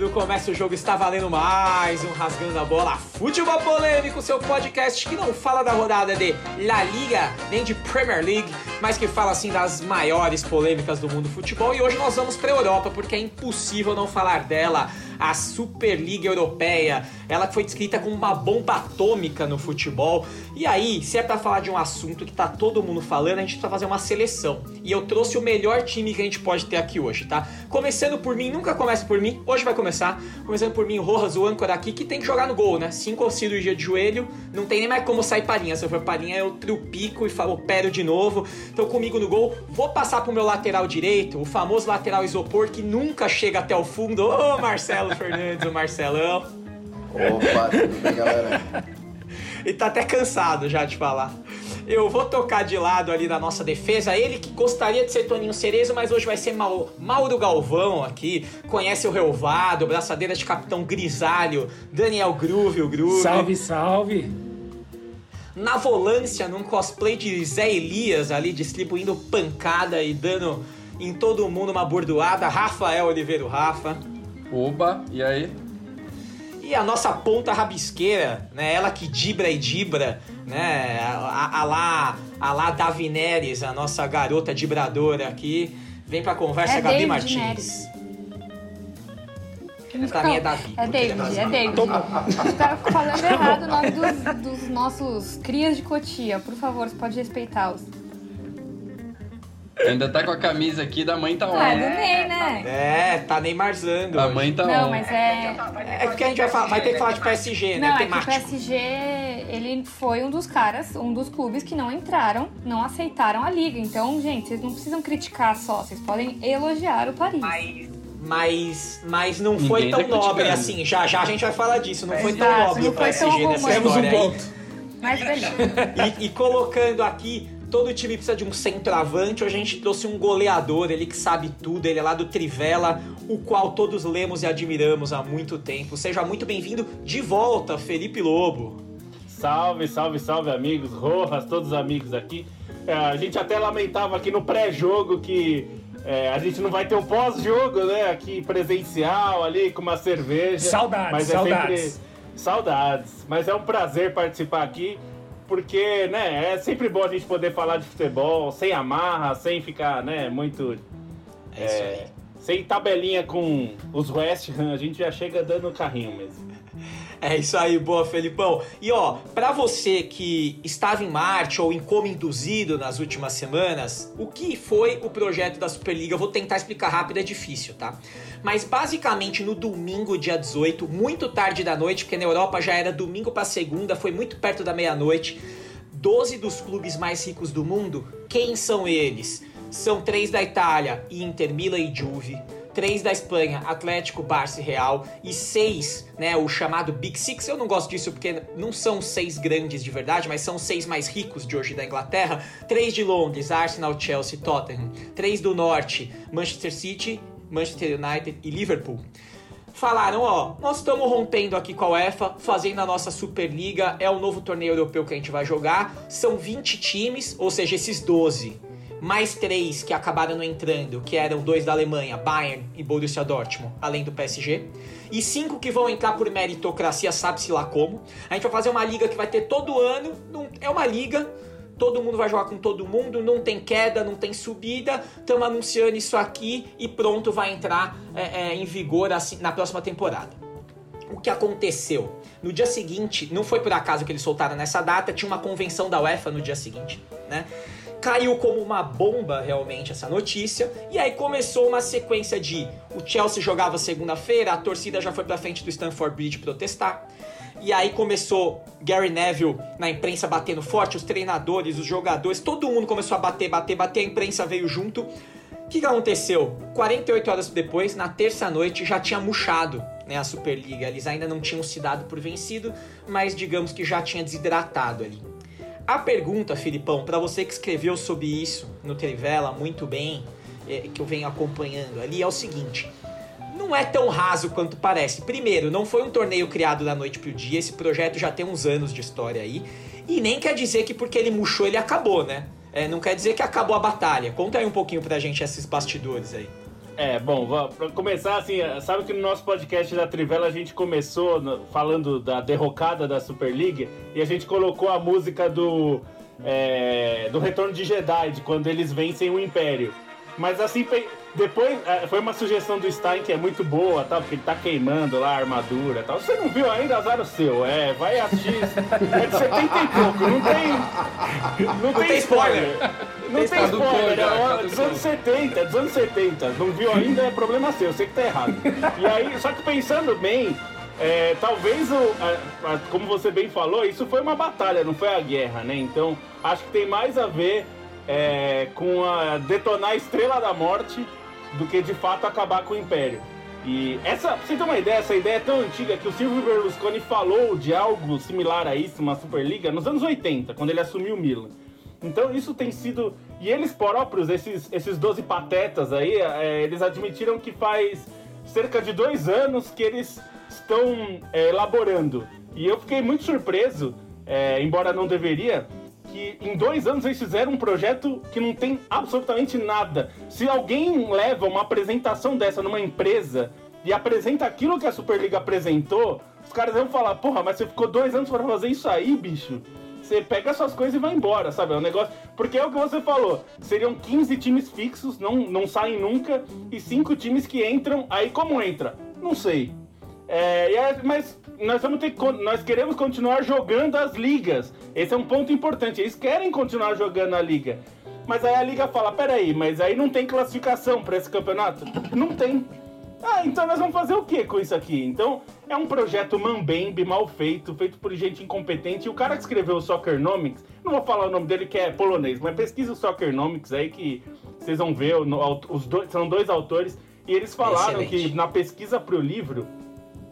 árbitro, começa o jogo, está valendo mais um Rasgando a Bola. Futebol Polêmico, seu podcast que não fala da rodada de La Liga, nem de Premier League, mas que fala assim das maiores polêmicas do mundo do futebol. E hoje nós vamos para a Europa, porque é impossível não falar dela a Superliga Europeia. Ela foi descrita como uma bomba atômica no futebol. E aí, se é para falar de um assunto que tá todo mundo falando, a gente precisa fazer uma seleção. E eu trouxe o melhor time que a gente pode ter aqui hoje, tá? Começando por mim, nunca começa por mim, hoje vai começar. Começando por mim, Rojas, o âncora aqui, que tem que jogar no gol, né? Cinco cirurgia de joelho, não tem nem mais como sair parinha. Se eu for parinha, eu trupico e falo, opero de novo. Então comigo no gol, vou passar pro meu lateral direito, o famoso lateral isopor que nunca chega até o fundo. Ô, Marcelo! Marcelo Fernandes, o Marcelão. Opa, tudo bem, galera? e tá até cansado já de falar. Eu vou tocar de lado ali na nossa defesa. Ele que gostaria de ser Toninho Cerezo, mas hoje vai ser Mauro Galvão aqui. Conhece o Relvado, braçadeira de capitão grisalho, Daniel Groove, o Groove. Salve, salve! Na volância, num cosplay de Zé Elias ali, distribuindo pancada e dando em todo mundo uma bordoada. Rafael Oliveira, Rafa. Oba, e aí? E a nossa ponta rabisqueira, né? Ela que dibra e dibra, né? A, a, lá, a lá Davi Neres, a nossa garota dibradora aqui. Vem pra conversa, é Gabi David Martins. Neres. Pra mim é Davi. É David, é David. Você tá falando errado o nome dos, dos nossos crias de Cotia. Por favor, você pode respeitá-los. Ainda tá com a camisa aqui da mãe tá on. Ah, é do Ney, né? É, tá Neymarzando. A mãe tá Não, on. mas é... É porque a gente vai, falar, vai ter que falar de PSG, né? Não, é o PSG, ele foi um dos caras, um dos clubes que não entraram, não aceitaram a liga. Então, gente, vocês não precisam criticar só, vocês podem elogiar o Paris. Mas, mas não foi Ninguém tão tá nobre assim. Já já a gente vai falar disso. Não foi tão nobre o PSG nessa Temos história um ponto. Mas e, e colocando aqui Todo time precisa de um centroavante. Hoje a gente trouxe um goleador, ele que sabe tudo, ele é lá do Trivela, o qual todos lemos e admiramos há muito tempo. Seja muito bem-vindo de volta, Felipe Lobo. Salve, salve, salve, amigos, Rojas, todos os amigos aqui. É, a gente até lamentava aqui no pré-jogo que é, a gente não vai ter um pós-jogo, né? Aqui presencial, ali com uma cerveja. Saudades, mas é saudades. Sempre... Saudades. Mas é um prazer participar aqui porque, né, é sempre bom a gente poder falar de futebol sem amarra, sem ficar, né, muito. É, é sem tabelinha com os West Ham, a gente já chega dando carrinho mesmo. É isso aí, boa, Felipão. E ó, para você que estava em Marte ou em como induzido nas últimas semanas, o que foi o projeto da Superliga? Eu vou tentar explicar rápido, é difícil, tá? Mas basicamente no domingo, dia 18, muito tarde da noite, porque na Europa já era domingo para segunda, foi muito perto da meia-noite. 12 dos clubes mais ricos do mundo, quem são eles? São três da Itália, Inter, Milan e Juve três da Espanha, Atlético, Barça e Real, e seis, né, o chamado Big Six. Eu não gosto disso porque não são seis grandes de verdade, mas são seis mais ricos de hoje da Inglaterra. Três de Londres, Arsenal, Chelsea, Tottenham. Três do Norte, Manchester City, Manchester United e Liverpool. Falaram, ó, nós estamos rompendo aqui com a UEFA, fazendo a nossa Superliga, é o novo torneio europeu que a gente vai jogar. São 20 times, ou seja, esses 12 mais três que acabaram não entrando, que eram dois da Alemanha, Bayern e Borussia Dortmund, além do PSG. E cinco que vão entrar por meritocracia, sabe-se lá como. A gente vai fazer uma liga que vai ter todo ano, é uma liga, todo mundo vai jogar com todo mundo, não tem queda, não tem subida. Estamos anunciando isso aqui e pronto, vai entrar é, é, em vigor assim, na próxima temporada. O que aconteceu? No dia seguinte, não foi por acaso que eles soltaram nessa data, tinha uma convenção da UEFA no dia seguinte, né? Caiu como uma bomba realmente essa notícia. E aí começou uma sequência de o Chelsea jogava segunda-feira, a torcida já foi pra frente do Stamford Bridge protestar. E aí começou Gary Neville na imprensa batendo forte, os treinadores, os jogadores, todo mundo começou a bater, bater, bater, a imprensa veio junto. O que, que aconteceu? 48 horas depois, na terça-noite, já tinha murchado né, a Superliga. Eles ainda não tinham se dado por vencido, mas digamos que já tinha desidratado ali. A pergunta, Filipão, para você que escreveu sobre isso no Trivela muito bem, é, que eu venho acompanhando ali, é o seguinte: não é tão raso quanto parece. Primeiro, não foi um torneio criado da noite pro dia, esse projeto já tem uns anos de história aí, e nem quer dizer que porque ele murchou ele acabou, né? É, não quer dizer que acabou a batalha. Conta aí um pouquinho pra gente esses bastidores aí. É, bom, pra começar assim, sabe que no nosso podcast da Trivela a gente começou falando da derrocada da Superliga e a gente colocou a música do, é, do Retorno de Jedi, de quando eles vencem o Império. Mas assim, depois é, foi uma sugestão do Stein que é muito boa, tal, porque ele tá queimando lá a armadura e tal. Você não viu ainda, azar o seu. É, vai assistir. É de 70 e pouco, não tem. Não, tem tem spoiler. Não tem Caducou spoiler, é dos anos 70, dos anos 70. Não viu ainda, é problema seu, eu sei que tá errado. E aí, só que pensando bem, é, talvez, o, a- a- como você bem falou, isso foi uma batalha, não foi a guerra, né? Então, acho que tem mais a ver é, com a detonar a Estrela da Morte do que de fato acabar com o Império. E essa, pra você ter uma ideia, essa ideia é tão antiga que o Silvio Berlusconi falou de algo similar a isso, uma Superliga, nos anos 80, quando ele assumiu o Milan. Então isso tem sido. E eles próprios, esses, esses 12 patetas aí, é, eles admitiram que faz cerca de dois anos que eles estão é, elaborando. E eu fiquei muito surpreso, é, embora não deveria, que em dois anos eles fizeram um projeto que não tem absolutamente nada. Se alguém leva uma apresentação dessa numa empresa e apresenta aquilo que a Superliga apresentou, os caras vão falar, porra, mas você ficou dois anos para fazer isso aí, bicho? Você pega suas coisas e vai embora, sabe? É um negócio. Porque é o que você falou. Seriam 15 times fixos, não, não saem nunca, e cinco times que entram. Aí como entra? Não sei. É, é- mas nós, vamos ter, nós queremos continuar jogando as ligas. Esse é um ponto importante. Eles querem continuar jogando a liga. Mas aí a liga fala: peraí, mas aí não tem classificação para esse campeonato? Não tem. Ah, então nós vamos fazer o que com isso aqui? Então é um projeto mambembe, mal feito, feito por gente incompetente. E o cara que escreveu o Soccernomics, não vou falar o nome dele que é polonês, mas pesquisa o Soccernomics aí que vocês vão ver. o- Os dois, são dois autores. E eles falaram Excelente. que na pesquisa pro livro,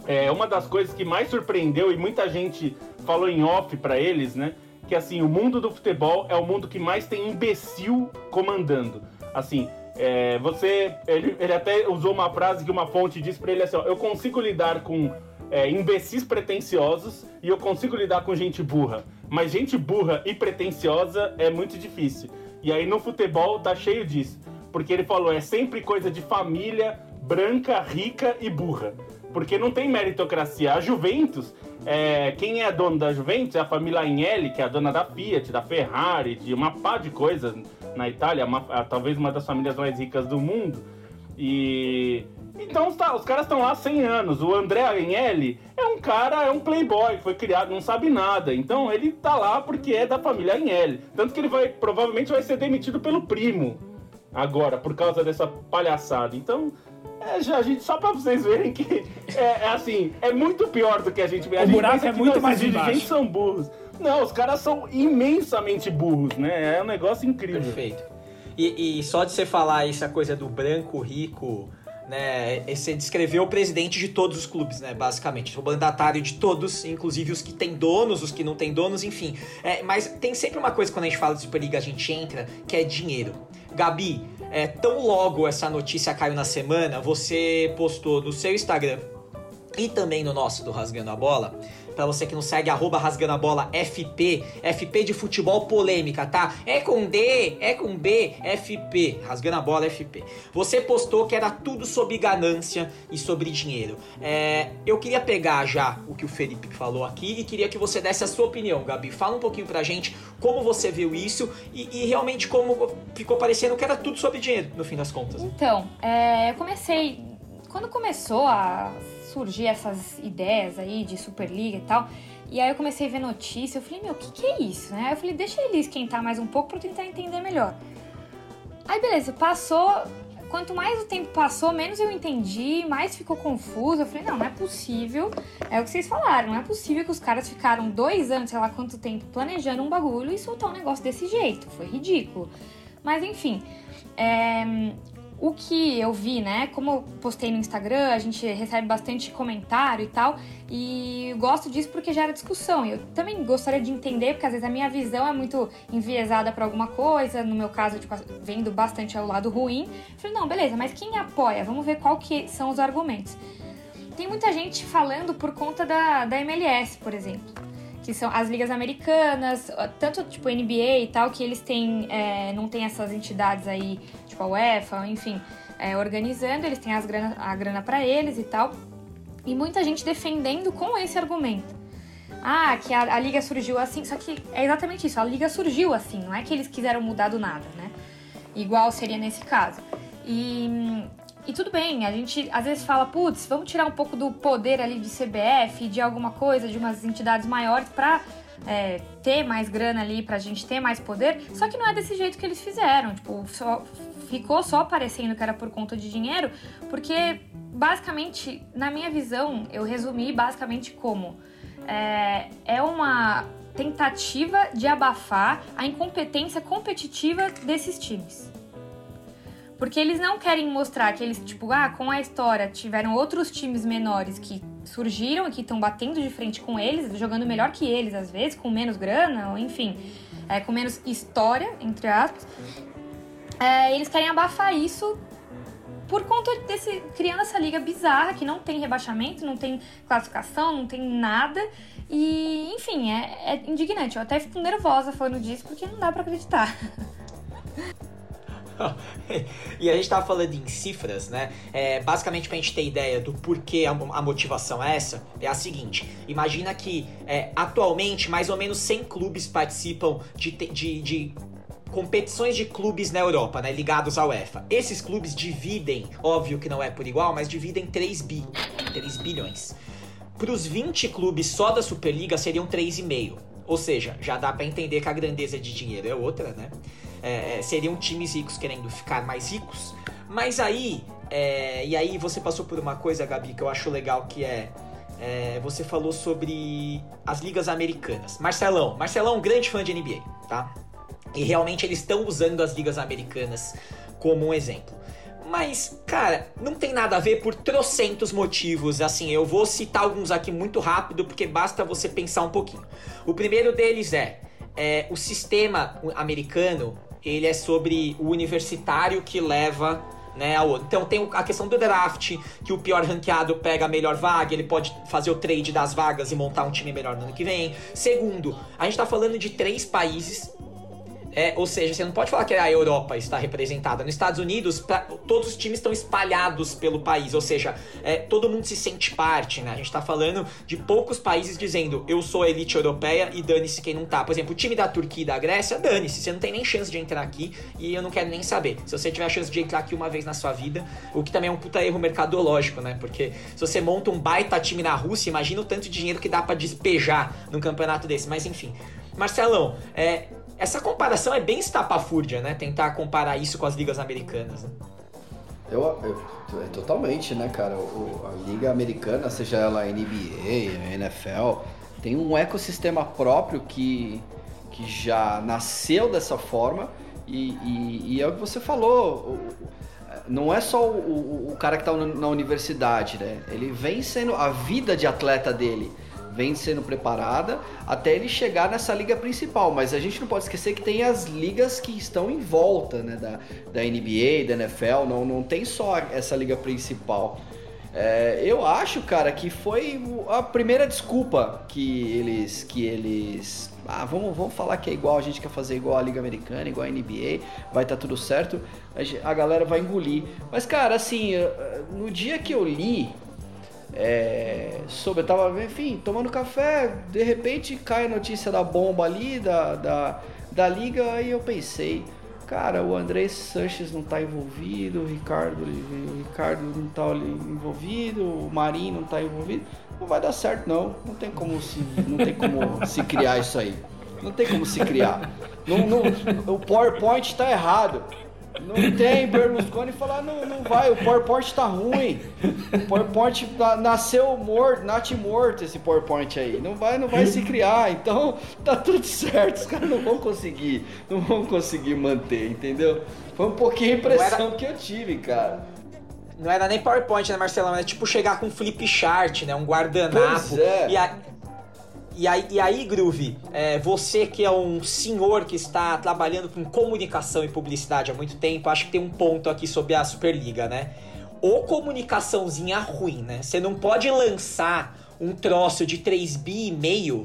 é uma das coisas que mais surpreendeu e muita gente falou em off pra eles, né? Que assim, o mundo do futebol é o mundo que mais tem imbecil comandando. Assim, é, você. Ele, ele até usou uma frase que uma fonte disse pra ele assim: ó, eu consigo lidar com é, imbecis pretensiosos e eu consigo lidar com gente burra. Mas gente burra e pretensiosa é muito difícil. E aí no futebol tá cheio disso. Porque ele falou, é sempre coisa de família branca, rica e burra. Porque não tem meritocracia. A Juventus, é, quem é dono da Juventus é a família Agnelli, que é a dona da Fiat, da Ferrari, de uma pá de coisas na Itália, uma- talvez uma das famílias mais ricas do mundo. E então tá, os caras estão lá há 100 anos. O André Agnelli é um cara, é um playboy, foi criado, não sabe nada. Então ele tá lá porque é da família Agnelli. Tanto que ele vai provavelmente vai ser demitido pelo primo agora por causa dessa palhaçada. Então, é, já, gente, só pra vocês verem que é, é assim, é muito pior do que a gente vê. A O gente buraco é muito não, mais embaixo. são burros. Não, os caras são imensamente burros, né? É um negócio incrível. Perfeito. E, e só de você falar essa coisa do branco rico, né? Você descreveu o presidente de todos os clubes, né? Basicamente. O mandatário de todos, inclusive os que têm donos, os que não têm donos, enfim. É, mas tem sempre uma coisa quando a gente fala de Superliga, a gente entra, que é dinheiro. Gabi, é, tão logo essa notícia caiu na semana, você postou no seu Instagram e também no nosso do Rasgando a Bola. Pra você que não segue, arroba Rasgando a Bola FP, FP de futebol polêmica, tá? É com D, é com B, FP, Rasgando a Bola FP. Você postou que era tudo sobre ganância e sobre dinheiro. É, eu queria pegar já o que o Felipe falou aqui e queria que você desse a sua opinião, Gabi. Fala um pouquinho pra gente como você viu isso e, e realmente como ficou parecendo que era tudo sobre dinheiro, no fim das contas. Então, é, eu comecei. Quando começou a surgir essas ideias aí de Superliga e tal, e aí eu comecei a ver notícia, eu falei, meu, o que, que é isso, né? Eu falei, deixa ele esquentar mais um pouco pra eu tentar entender melhor. Aí beleza, passou. Quanto mais o tempo passou, menos eu entendi, mais ficou confuso. Eu falei, não, não é possível. É o que vocês falaram, não é possível que os caras ficaram dois anos, sei lá quanto tempo, planejando um bagulho e soltar um negócio desse jeito. Foi ridículo. Mas enfim, é, o que eu vi, né? Como eu postei no Instagram, a gente recebe bastante comentário e tal. E gosto disso porque gera discussão. Eu também gostaria de entender, porque às vezes a minha visão é muito enviesada pra alguma coisa. No meu caso, tipo, vendo bastante ao lado ruim. Falei, não, beleza, mas quem apoia? Vamos ver qual que são os argumentos. Tem muita gente falando por conta da, da MLS, por exemplo que são as ligas americanas, tanto tipo NBA e tal, que eles têm, é, não tem essas entidades aí, tipo a UEFA, enfim, é, organizando, eles têm as grana, a grana para eles e tal. E muita gente defendendo com esse argumento. Ah, que a, a, liga surgiu assim, só que é exatamente isso, a liga surgiu assim, não é que eles quiseram mudar do nada, né? Igual seria nesse caso. E, e tudo bem, a gente às vezes fala, putz, vamos tirar um pouco do poder ali de CBF, de alguma coisa, de umas entidades maiores pra é, ter mais grana ali, pra gente ter mais poder. Só que não é desse jeito que eles fizeram. Tipo, só, ficou só parecendo que era por conta de dinheiro, porque basicamente, na minha visão, eu resumi basicamente como é, é uma tentativa de abafar a incompetência competitiva desses times. Porque eles não querem mostrar que eles, tipo, ah, com a história tiveram outros times menores que surgiram e que estão batendo de frente com eles, jogando melhor que eles às vezes, com menos grana, ou enfim, é, com menos história, entre aspas. É, eles querem abafar isso por conta desse. criando essa liga bizarra que não tem rebaixamento, não tem classificação, não tem nada. E, enfim, é, é indignante. Eu até fico nervosa falando disso porque não dá para acreditar. e a gente tava falando em cifras, né? É, basicamente, pra gente ter ideia do porquê a, a motivação é essa, é a seguinte: imagina que é, atualmente mais ou menos 100 clubes participam de, de, de competições de clubes na Europa, né, ligados à UEFA. Esses clubes dividem, óbvio que não é por igual, mas dividem 3 bi, 3 bilhões. Para os 20 clubes só da Superliga seriam 3,5. Ou seja, já dá para entender que a grandeza de dinheiro é outra, né? É, é, seriam times ricos querendo ficar mais ricos. Mas aí, é, e aí você passou por uma coisa, Gabi, que eu acho legal, que é, é você falou sobre as ligas americanas. Marcelão, Marcelão é um grande fã de NBA, tá? E realmente eles estão usando as ligas americanas como um exemplo. Mas, cara, não tem nada a ver por trocentos motivos. Assim, eu vou citar alguns aqui muito rápido, porque basta você pensar um pouquinho. O primeiro deles é, é o sistema americano, ele é sobre o universitário que leva né. Então tem a questão do draft, que o pior ranqueado pega a melhor vaga, ele pode fazer o trade das vagas e montar um time melhor no ano que vem. Segundo, a gente tá falando de três países é, ou seja, você não pode falar que a Europa está representada. Nos Estados Unidos, pra, todos os times estão espalhados pelo país, ou seja, é, todo mundo se sente parte, né? A gente está falando de poucos países dizendo eu sou a elite europeia e dane-se quem não tá. Por exemplo, o time da Turquia e da Grécia, dane-se, você não tem nem chance de entrar aqui e eu não quero nem saber. Se você tiver a chance de entrar aqui uma vez na sua vida, o que também é um puta erro mercadológico, né? Porque se você monta um baita time na Rússia, imagina o tanto de dinheiro que dá para despejar num campeonato desse. Mas enfim. Marcelão, é, essa comparação é bem estapafúrdia, né? Tentar comparar isso com as ligas americanas. Né? Eu, eu, é totalmente, né, cara? O, a liga americana, seja ela NBA, NFL, tem um ecossistema próprio que, que já nasceu dessa forma e, e, e é o que você falou. Não é só o, o, o cara que está na universidade, né? Ele vem sendo a vida de atleta dele vem sendo preparada até ele chegar nessa liga principal. Mas a gente não pode esquecer que tem as ligas que estão em volta né, da, da NBA, da NFL, não, não tem só essa liga principal. É, eu acho, cara, que foi a primeira desculpa que eles. que eles. Ah, vamos, vamos falar que é igual, a gente quer fazer igual a Liga Americana, igual a NBA, vai estar tá tudo certo, a galera vai engolir. Mas, cara, assim, no dia que eu li é, sobre, eu tava, enfim, tomando café, de repente cai a notícia da bomba ali, da, da, da liga, aí eu pensei, cara, o André Sanches não tá envolvido, o Ricardo, o Ricardo não tá envolvido, o Marinho não tá envolvido, não vai dar certo não, não tem como se, não tem como se criar isso aí. Não tem como se criar. Não, não, o PowerPoint está errado. Não tem Berlusconi falar, não, não vai, o PowerPoint tá ruim. O PowerPoint nasceu morto, nat morto esse PowerPoint aí. Não vai, não vai se criar. Então tá tudo certo. Os caras não vão conseguir, não vão conseguir manter, entendeu? Foi um pouquinho a impressão era... que eu tive, cara. Não era nem PowerPoint, né, Marcelão? Era tipo chegar com um flip chart, né? Um guardanapo. Pois é. E a e aí, e aí Groove, é, você que é um senhor que está trabalhando com comunicação e publicidade há muito tempo, acho que tem um ponto aqui sobre a Superliga, né? Ou comunicaçãozinha ruim, né? Você não pode lançar um troço de 3 bi e meio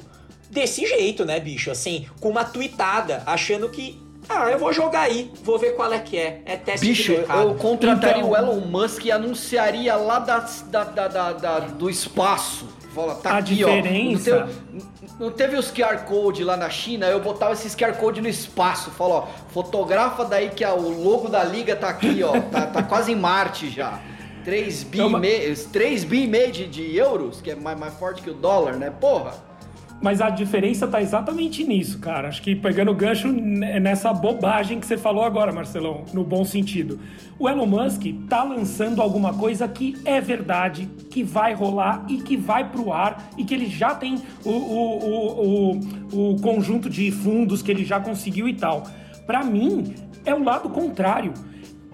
desse jeito, né, bicho? Assim, com uma tweetada, achando que Ah, eu vou jogar aí, vou ver qual é que é. É teste Bicho, de mercado. eu contrataria Então- o Elon Musk e anunciaria lá da, da, da, da- da- do espaço. Fala, tá A aqui, diferença- ó. Não teve, não teve os QR Code lá na China, eu botava esses QR Code no espaço. Fala, ó, fotografa daí que o logo da liga tá aqui, ó. Tá, tá quase em Marte já. 3 bi, uma- e meio, 3 bi e meio de, de euros, que é mais, mais forte que o dólar, né? Porra. Mas a diferença tá exatamente nisso, cara. Acho que pegando gancho nessa bobagem que você falou agora, Marcelão, no bom sentido. O Elon Musk tá lançando alguma coisa que é verdade, que vai rolar e que vai pro ar e que ele já tem o, o, o, o, conjunto de fundos que ele já conseguiu e tal. Pra mim, é o lado contrário.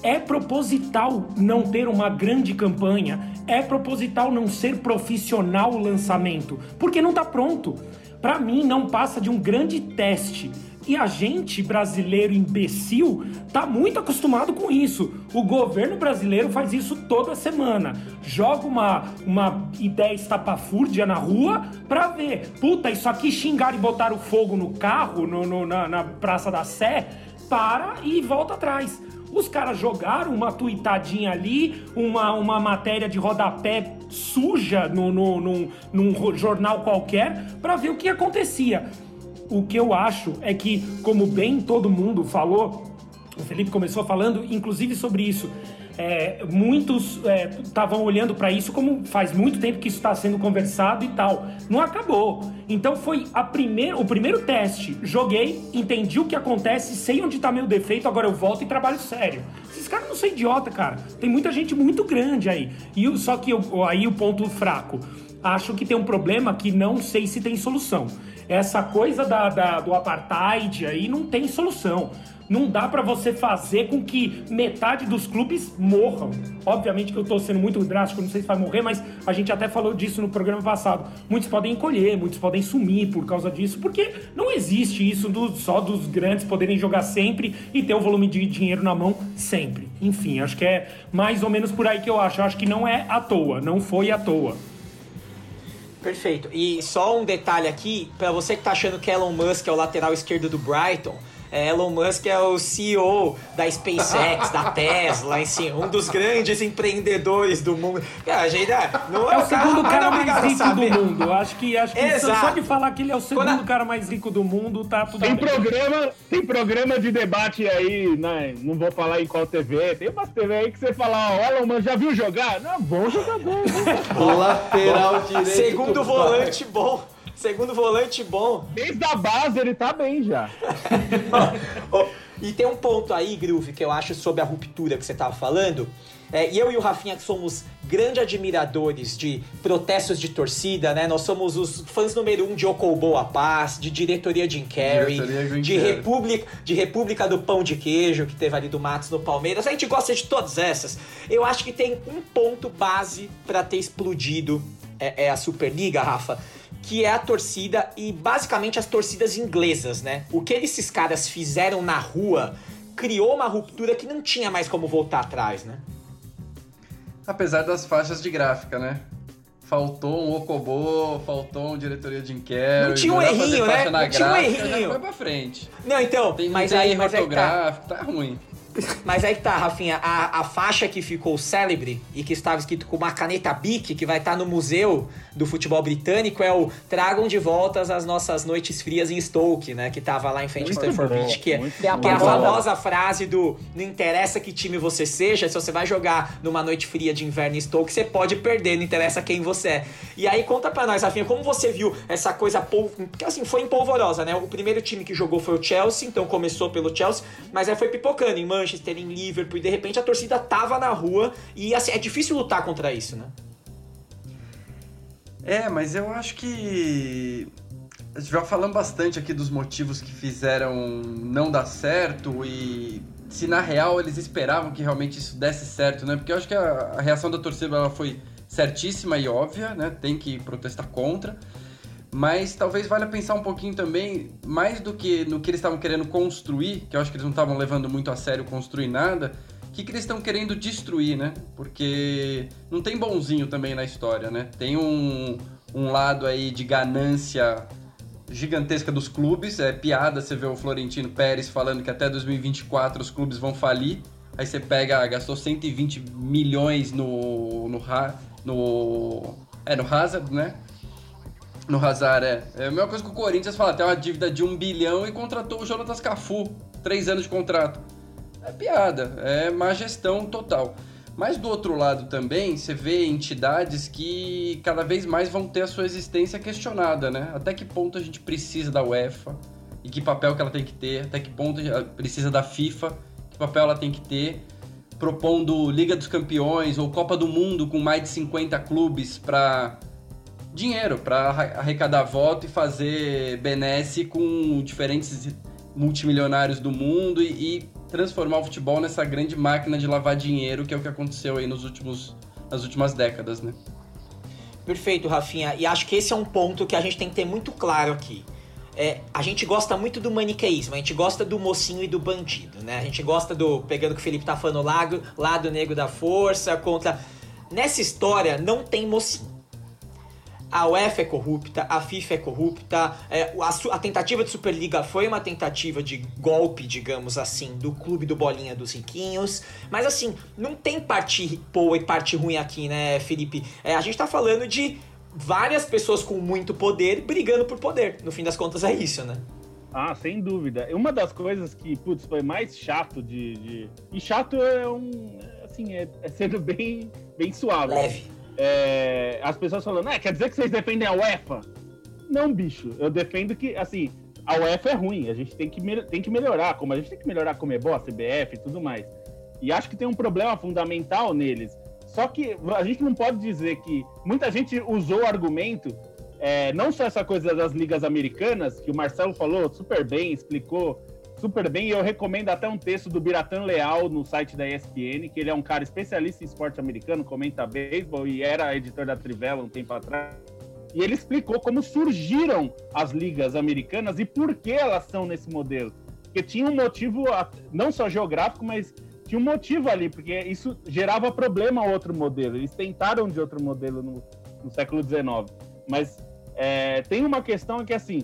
É proposital não ter uma grande campanha, é proposital não ser profissional o lançamento, porque não tá pronto. Pra mim não passa de um grande teste. E a gente brasileiro imbecil tá muito acostumado com isso. O governo brasileiro faz isso toda semana. Joga uma, uma ideia estapafúrdia na rua pra ver. Puta, isso aqui xingaram e botaram fogo no carro no, no- na, na Praça da Sé. Para e volta atrás. Os caras jogaram uma tuitadinha ali, uma, uma matéria de rodapé suja no, no, num, num jornal qualquer pra ver o que acontecia. O que eu acho é que, como bem todo mundo falou, o Felipe começou falando, inclusive, sobre isso. É, muitos estavam olhando para isso como faz muito tempo que isso está sendo conversado e tal. Não acabou. Então foi a primeir, o primeiro teste. Joguei, entendi o que acontece, sei onde tá meu defeito, agora eu volto e trabalho sério. Esses caras não são idiota, cara. Tem muita gente muito grande aí. E só que eu- aí o ponto fraco. Acho que tem um problema que não sei se tem solução. Essa coisa da, da- do apartheid aí não tem solução. Não dá pra você fazer com que metade dos clubes morram. Obviamente que eu tô sendo muito drástico, não sei se vai morrer, mas a gente até falou disso no programa passado. Muitos podem encolher, muitos podem sumir por causa disso, porque não existe isso do- só dos grandes poderem jogar sempre e ter o volume de dinheiro na mão sempre. Enfim, acho que é mais ou menos por aí que eu acho. Eu acho que não é à toa, não foi à toa. Perfeito. E só um detalhe aqui, pra você que tá achando que Elon Musk é o lateral esquerdo do Brighton, é, Elon Musk é o CEO da SpaceX, da Tesla, enfim, um dos grandes empreendedores do mundo. Cara, a gente é, não É o segundo cara é mais rico saber. do mundo. Acho que, acho que só, Exato. só de falar que ele é o segundo Quando cara mais rico do mundo, tá tudo Tem bem. programa, tem programa de debate aí, né? Não vou falar em qual TV. Tem umas TV aí que você fala, ó, Elon Musk já viu jogar? Não, bom jogador. Lateral direito. Segundo do volante bom. Segundo volante bom. Desde a base ele tá bem já. E tem um ponto aí, Groove, que eu acho sobre a ruptura que você tava falando. É, e eu e o Rafinha que somos grandes admiradores de protestos de torcida, né? Nós somos os fãs número um de Okoboa Paz, de Diretoria Jim Carrey, Diretoria de, Carrey. República, de República do Pão de Queijo, que teve ali do Matos no Palmeiras. A gente gosta de todas essas. Eu acho que tem um ponto base pra ter explodido é, é a Superliga, Rafa, que é a torcida e basicamente as torcidas inglesas, né? O que esses caras fizeram na rua criou uma ruptura que não tinha mais como voltar atrás, né? Apesar das faixas de gráfica, né? Faltou um Okobo, faltou um diretoria de Carrey. Não tinha um errinho, né? Não tinha um gráfica, errinho. Foi pra frente. Não, então, Tem, mas, tem aí, erro mas aí que tá. ortográfico, tá ruim. Mas aí que tá, Rafinha, a, a faixa que ficou célebre e que estava escrito com uma caneta Bic, que vai estar no Museu do Futebol Britânico, é o Tragam de voltas as nossas noites frias em Stoke, né? Que tava lá em frente ao Muito Stamford bom, Bridge, que é, que é a famosa frase do não interessa que time você seja, se você vai jogar numa noite fria de inverno em Stoke, você pode perder, não interessa quem você é. E aí conta pra nós, Rafinha, como você viu essa coisa porque assim, foi empolvorosa, né? O primeiro time que jogou foi o Chelsea, então começou pelo Chelsea, mas aí foi pipocando em Manchester, em Liverpool, e de repente a torcida tava na rua e assim, é difícil lutar contra isso, né? É, mas eu acho que. Já falamos bastante aqui dos motivos que fizeram não dar certo e se na real eles esperavam que realmente isso desse certo, né? Porque eu acho que a, a reação da torcida ela foi certíssima e óbvia, né? Tem que protestar contra. Mas talvez valha pensar um pouquinho também, mais do que no que eles estavam querendo construir, que eu acho que eles não estavam levando muito a sério construir nada, o que, que eles estão querendo destruir, né? Porque não tem bonzinho também na história, né? Tem um, um lado aí de ganância gigantesca dos clubes. É piada você ver o Florentino Pérez falando que até 2024 os clubes vão falir. Aí você pega, gastou 120 milhões no. no. no. É, no Hazard, né? No Hazard, é. É a mesma coisa que o Corinthians fala, tem uma dívida de um bilhão e contratou o Jonatas Cafu. Três anos de contrato. É piada, é má gestão total. Mas do outro lado também, você vê entidades que cada vez mais vão ter a sua existência questionada, né? Até que ponto a gente precisa da UEFA e que papel que ela tem que ter, até que ponto precisa da FIFA, que papel ela tem que ter, propondo Liga dos Campeões ou Copa do Mundo com mais de 50 clubes para dinheiro, para arrecadar voto e fazer benesse com diferentes multimilionários do mundo e, e transformar o futebol nessa grande máquina de lavar dinheiro, que é o que aconteceu aí nos últimos, nas últimas décadas, né? Perfeito, Rafinha. E acho que esse é um ponto que a gente tem que ter muito claro aqui. É, a gente gosta muito do maniqueísmo, a gente gosta do mocinho e do bandido, né? A gente gosta do, pegando o que o Felipe tá falando, lado, lado negro da força contra... Nessa história não tem mocinho a UEFA é corrupta, a FIFA é corrupta, é, a, a, tentativa de Superliga foi uma tentativa de golpe, digamos assim, do clube do Bolinha dos Riquinhos. Mas assim, não tem parte boa e parte ruim aqui, né, Felipe? É, a gente tá falando de várias pessoas com muito poder brigando por poder. No fim das contas é isso, né? Ah, sem dúvida. Uma das coisas que, putz, foi mais chato de. de... E chato é um. Assim, é, é sendo bem, bem suave. Leve é, as pessoas falando, ah, quer dizer que vocês defendem a UEFA? Não, bicho, eu defendo que, assim, a UEFA é ruim, a gente tem que, tem que melhorar, como a gente tem que melhorar a Comebol, a CBF e tudo mais. E acho que tem um problema fundamental neles. Só que a gente não pode dizer que muita gente usou o argumento, é, não só essa coisa das ligas americanas, que o Marcelo falou super bem, explicou super bem. E eu recomendo até um texto do Biratan Leal no site da ESPN, que ele é um cara especialista em esporte americano, comenta beisebol e era editor da Trivela um tempo atrás. E ele explicou como surgiram as ligas americanas e por que elas estão nesse modelo. Porque tinha um motivo, não só geográfico, mas tinha um motivo ali, porque isso gerava problema a outro modelo. Eles tentaram de outro modelo no, no século XIX. Mas é, tem uma questão que, assim,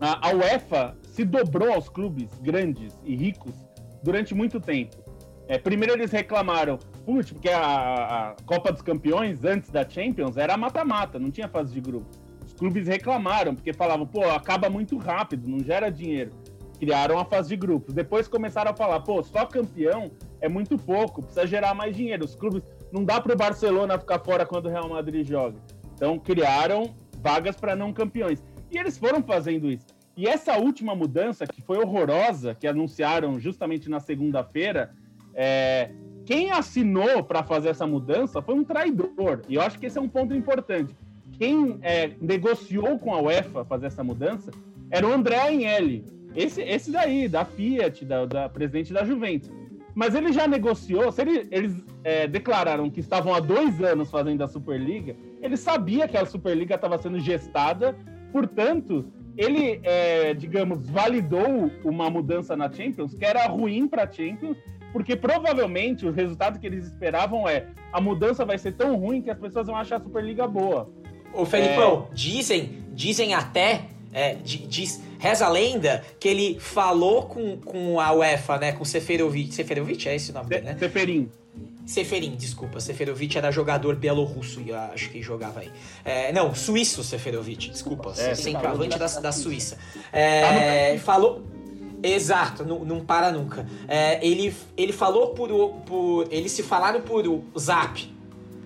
a, a UEFA se dobrou aos clubes grandes e ricos durante muito tempo. É, primeiro eles reclamaram, putz, porque a, a, Copa dos Campeões, antes da Champions, era mata-mata, não tinha fase de grupo. Os clubes reclamaram, porque falavam, pô, acaba muito rápido, não gera dinheiro. Criaram a fase de grupos. Depois começaram a falar, pô, só campeão é muito pouco, precisa gerar mais dinheiro. Os clubes, não dá para o Barcelona ficar fora quando o Real Madrid joga. Então criaram vagas para não campeões. E eles foram fazendo isso. E essa última mudança, que foi horrorosa, que anunciaram justamente na segunda-feira, é, quem assinou para fazer essa mudança foi um traidor. E eu acho que esse é um ponto importante. Quem é, negociou com a UEFA fazer essa mudança era o André Agnelli. Esse, esse daí, da Fiat, da, da presidente da Juventus. Mas ele já negociou, se ele, eles é, declararam que estavam há dois anos fazendo a Superliga, ele sabia que a Superliga estava sendo gestada, portanto, ele, é, digamos, validou uma mudança na Champions que era ruim para a Champions, porque provavelmente o resultado que eles esperavam é a mudança vai ser tão ruim que as pessoas vão achar a Superliga boa. Ô, Felipão, é... dizem, dizem até, é, diz, reza a lenda que ele falou com, com a UEFA, né, com o Seferovic. Seferovic é esse o nome dele, né? Seferin. Seferin, desculpa. Seferovic era jogador bielorrusso e acho que jogava aí. É, não, suíço Seferovic, desculpa. É, centroavante da, da Suíça. É, falou. Exato, não, não para nunca. É, ele, ele falou por, por. Eles se falaram por zap.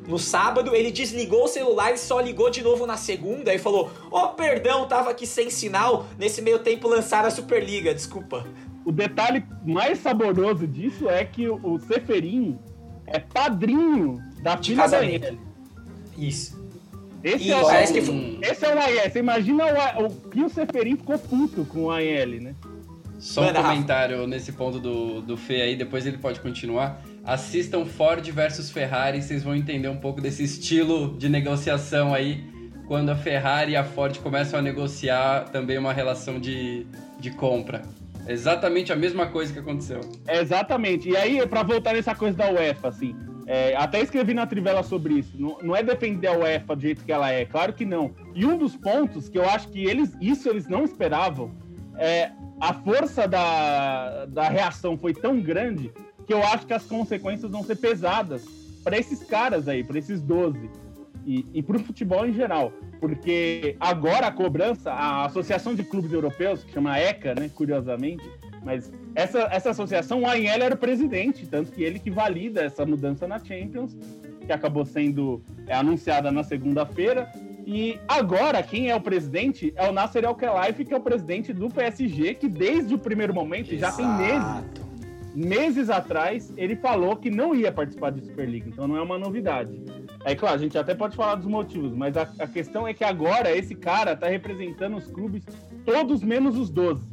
No sábado, ele desligou o celular e só ligou de novo na segunda e falou: Ó, oh, perdão, tava aqui sem sinal. Nesse meio tempo lançaram a Superliga, desculpa. O detalhe mais saboroso disso é que o Seferin é padrinho da de filha casamento. da Isso. Esse, é, o, que foi... esse é o AEL. Você imagina o, o que o Seferin ficou puto com o AEL, né? Só um comentário nesse ponto do, do Fê aí, depois ele pode continuar. Assistam Ford versus Ferrari, vocês vão entender um pouco desse estilo de negociação aí, quando a Ferrari e a Ford começam a negociar também uma relação de, de compra. Exatamente a mesma coisa que aconteceu. Exatamente. E aí, para voltar nessa coisa da UEFA, assim, É, até escrevi na Trivela sobre isso. Não, não, é defender a UEFA do jeito que ela é, claro que não. E um dos pontos que eu acho que eles, isso eles não esperavam, é a força da, da reação foi tão grande que eu acho que as consequências vão ser pesadas para esses caras aí, para esses 12. E, e para o futebol em geral. Porque agora a cobrança, a Associação de Clubes Europeus, que chama ECA, né, curiosamente, mas essa, essa associação, o Anhel era o presidente, tanto que ele que valida essa mudança na Champions, que acabou sendo é, anunciada na segunda-feira. E agora, quem é o presidente é o Nasser Al-Khelaifi, que é o presidente do PSG, que desde o primeiro momento, Exato. já tem meses, meses atrás, ele falou que não ia participar de Superliga, então não é uma novidade. É claro, a gente até pode falar dos motivos, mas a, a questão é que agora esse cara está representando os clubes, todos menos os 12.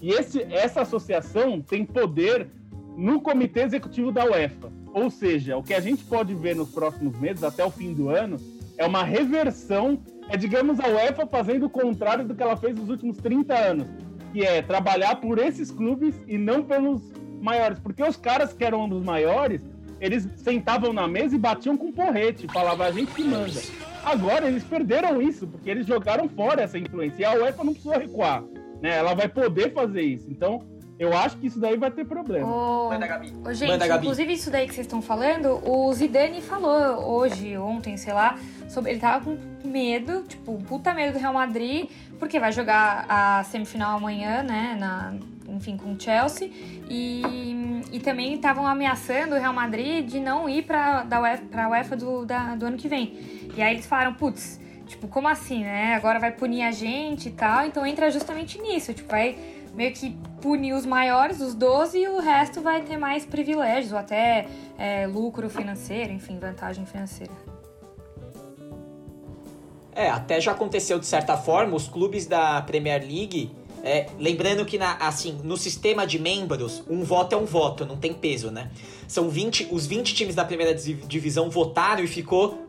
E esse, essa associação tem poder no comitê executivo da UEFA. Ou seja, o que a gente pode ver nos próximos meses, até o fim do ano, é uma reversão, é, digamos, a UEFA fazendo o contrário do que ela fez nos últimos 30 anos, que é trabalhar por esses clubes e não pelos maiores. Porque os caras que eram um dos maiores, eles sentavam na mesa e batiam com porrete, falavam a gente que manda. Agora eles perderam isso, porque eles jogaram fora essa influência. E a UEFA não precisou recuar né? Ela vai poder fazer isso. Então, eu acho que isso daí vai ter problema. Oh, Manda, Gabi. Oh, gente, Manda, Gabi. inclusive isso daí que vocês estão falando, o Zidane falou hoje, ontem, sei lá, sobre ele tava com medo, tipo, puta medo do Real Madrid, porque vai jogar a semifinal amanhã, né, na, enfim, com o Chelsea, e, e também estavam ameaçando o Real Madrid de não ir para da UEFA, UEFA do, da, do ano que vem. E aí eles falaram, putz, Tipo, como assim, né? Agora vai punir a gente e tal. Então entra justamente nisso. Tipo, vai meio que punir os maiores, os 12, e o resto vai ter mais privilégios, ou até é, lucro financeiro, enfim, vantagem financeira. É, até já aconteceu de certa forma, os clubes da Premier League. É, lembrando que na, assim, no sistema de membros, um voto é um voto, não tem peso, né? São 20, os 20 times da primeira divisão votaram e ficou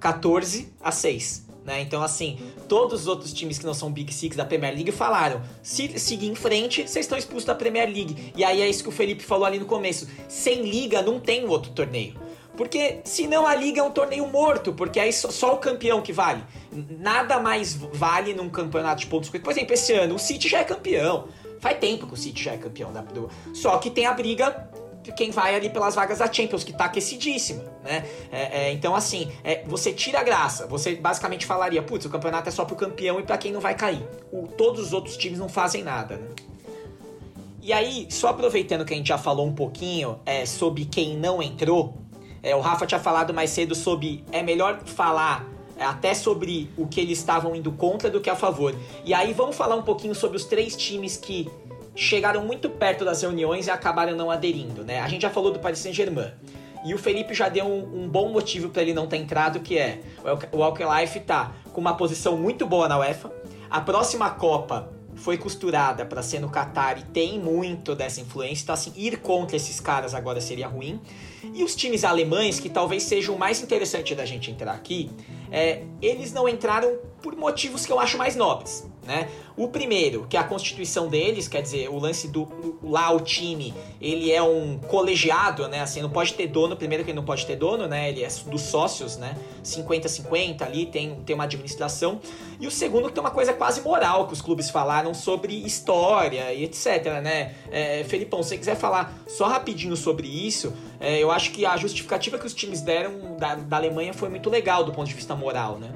14 a 6. Né? Então, assim, todos os outros times que não são Big Six da Premier League falaram: se seguir em frente, vocês estão expulsos da Premier League. E aí é isso que o Felipe falou ali no começo: sem liga não tem outro torneio. Porque senão a liga é um torneio morto, porque aí só, só, o campeão que vale. Nada mais vale num campeonato de pontos corridos. Por exemplo, esse ano o City já é campeão. Faz tempo que o City já é campeão. Da, do, só que tem a briga quem vai ali pelas vagas da Champions, que tá aquecidíssima, né? É, é, então, assim, é, você tira a graça. Você basicamente falaria, putz, o campeonato é só pro campeão e para quem não vai cair. O, todos os outros times não fazem nada, né? E aí, só aproveitando que a gente já falou um pouquinho é, sobre quem não entrou, é, o Rafa tinha falado mais cedo sobre. É melhor falar é, até sobre o que eles estavam indo contra do que a favor. E aí vamos falar um pouquinho sobre os três times que chegaram muito perto das reuniões e acabaram não aderindo, né? A gente já falou do Paris Saint-Germain. E o Felipe já deu um, um bom motivo para ele não ter entrado, que é o Alkelife tá com uma posição muito boa na UEFA. A próxima Copa foi costurada para ser no Qatar e tem muito dessa influência. Então, assim, ir contra esses caras agora seria ruim. E os times alemães, que talvez seja o mais interessante da gente entrar aqui, é, eles não entraram por motivos que eu acho mais nobres. Né? O primeiro, que é a constituição deles, quer dizer, o lance do lá o time, ele é um colegiado, né? Assim, não pode ter dono, primeiro que ele não pode ter dono, né? Ele é dos sócios, né? 50-50 ali, tem, tem uma administração. E o segundo, que tem uma coisa quase moral que os clubes falaram sobre história e etc, né? É, Felipão, se você quiser falar só rapidinho sobre isso, é, eu acho que a justificativa que os times deram da, da Alemanha foi muito legal do ponto de vista moral, né?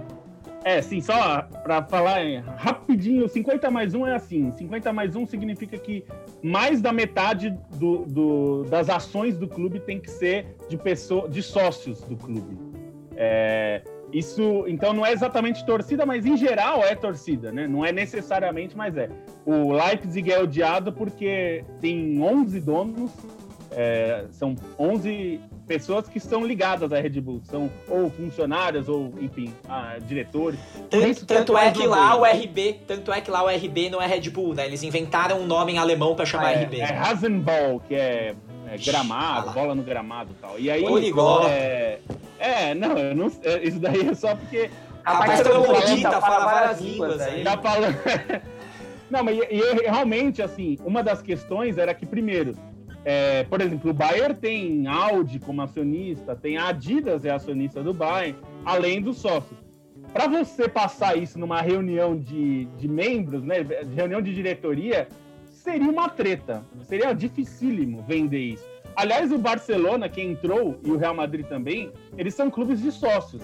É, sim, só para falar rapidinho, 50 mais 1 é assim. 50 mais 1 significa que mais da metade do, do, das ações do clube tem que ser de, pessoa, de sócios do clube. É, isso, então, não é exatamente torcida, mas em geral é torcida, né? Não é necessariamente, mas é. O Leipzig é odiado porque tem 11 donos, é, são 11 pessoas que estão ligadas à Red Bull, são ou funcionários ou, enfim, ah, diretores. Tanto, tanto é que lá o RB, tanto é que lá o RB não é Red Bull, né? Eles inventaram um nome em alemão para chamar é, RB. É Rasenball, que é, é gramado, bola no gramado e tal. E aí é, é, não, não, é, isso daí é só porque Rapaz, todo mundo dita, fala várias línguas aí. Tá falando. Não, mas e, e, realmente, assim, uma das questões era que, primeiro, É, por exemplo, o Bayern tem Audi como acionista, tem a Adidas é acionista do Bayern, além dos sócios. Para você passar isso numa reunião de, de membros, né, reunião de diretoria, seria uma treta. Seria dificílimo vender isso. Aliás, o Barcelona, que entrou, e o Real Madrid também, eles são clubes de sócios.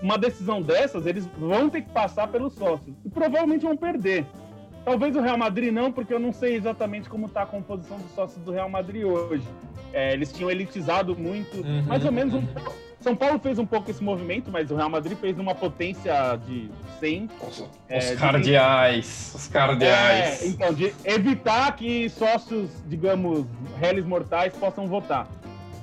Uma decisão dessas, eles vão ter que passar pelos sócios. E provavelmente vão perder. Talvez o Real Madrid não, porque eu não sei exatamente como está a composição dos sócios do Real Madrid hoje. É, eles tinham elitizado muito, uhum, mais ou menos um são Paulo fez um pouco esse movimento, mas o Real Madrid fez numa potência de 100. Os, é, os cardeais, de... os cardeais. É, então, de evitar que sócios, digamos, réis mortais possam votar.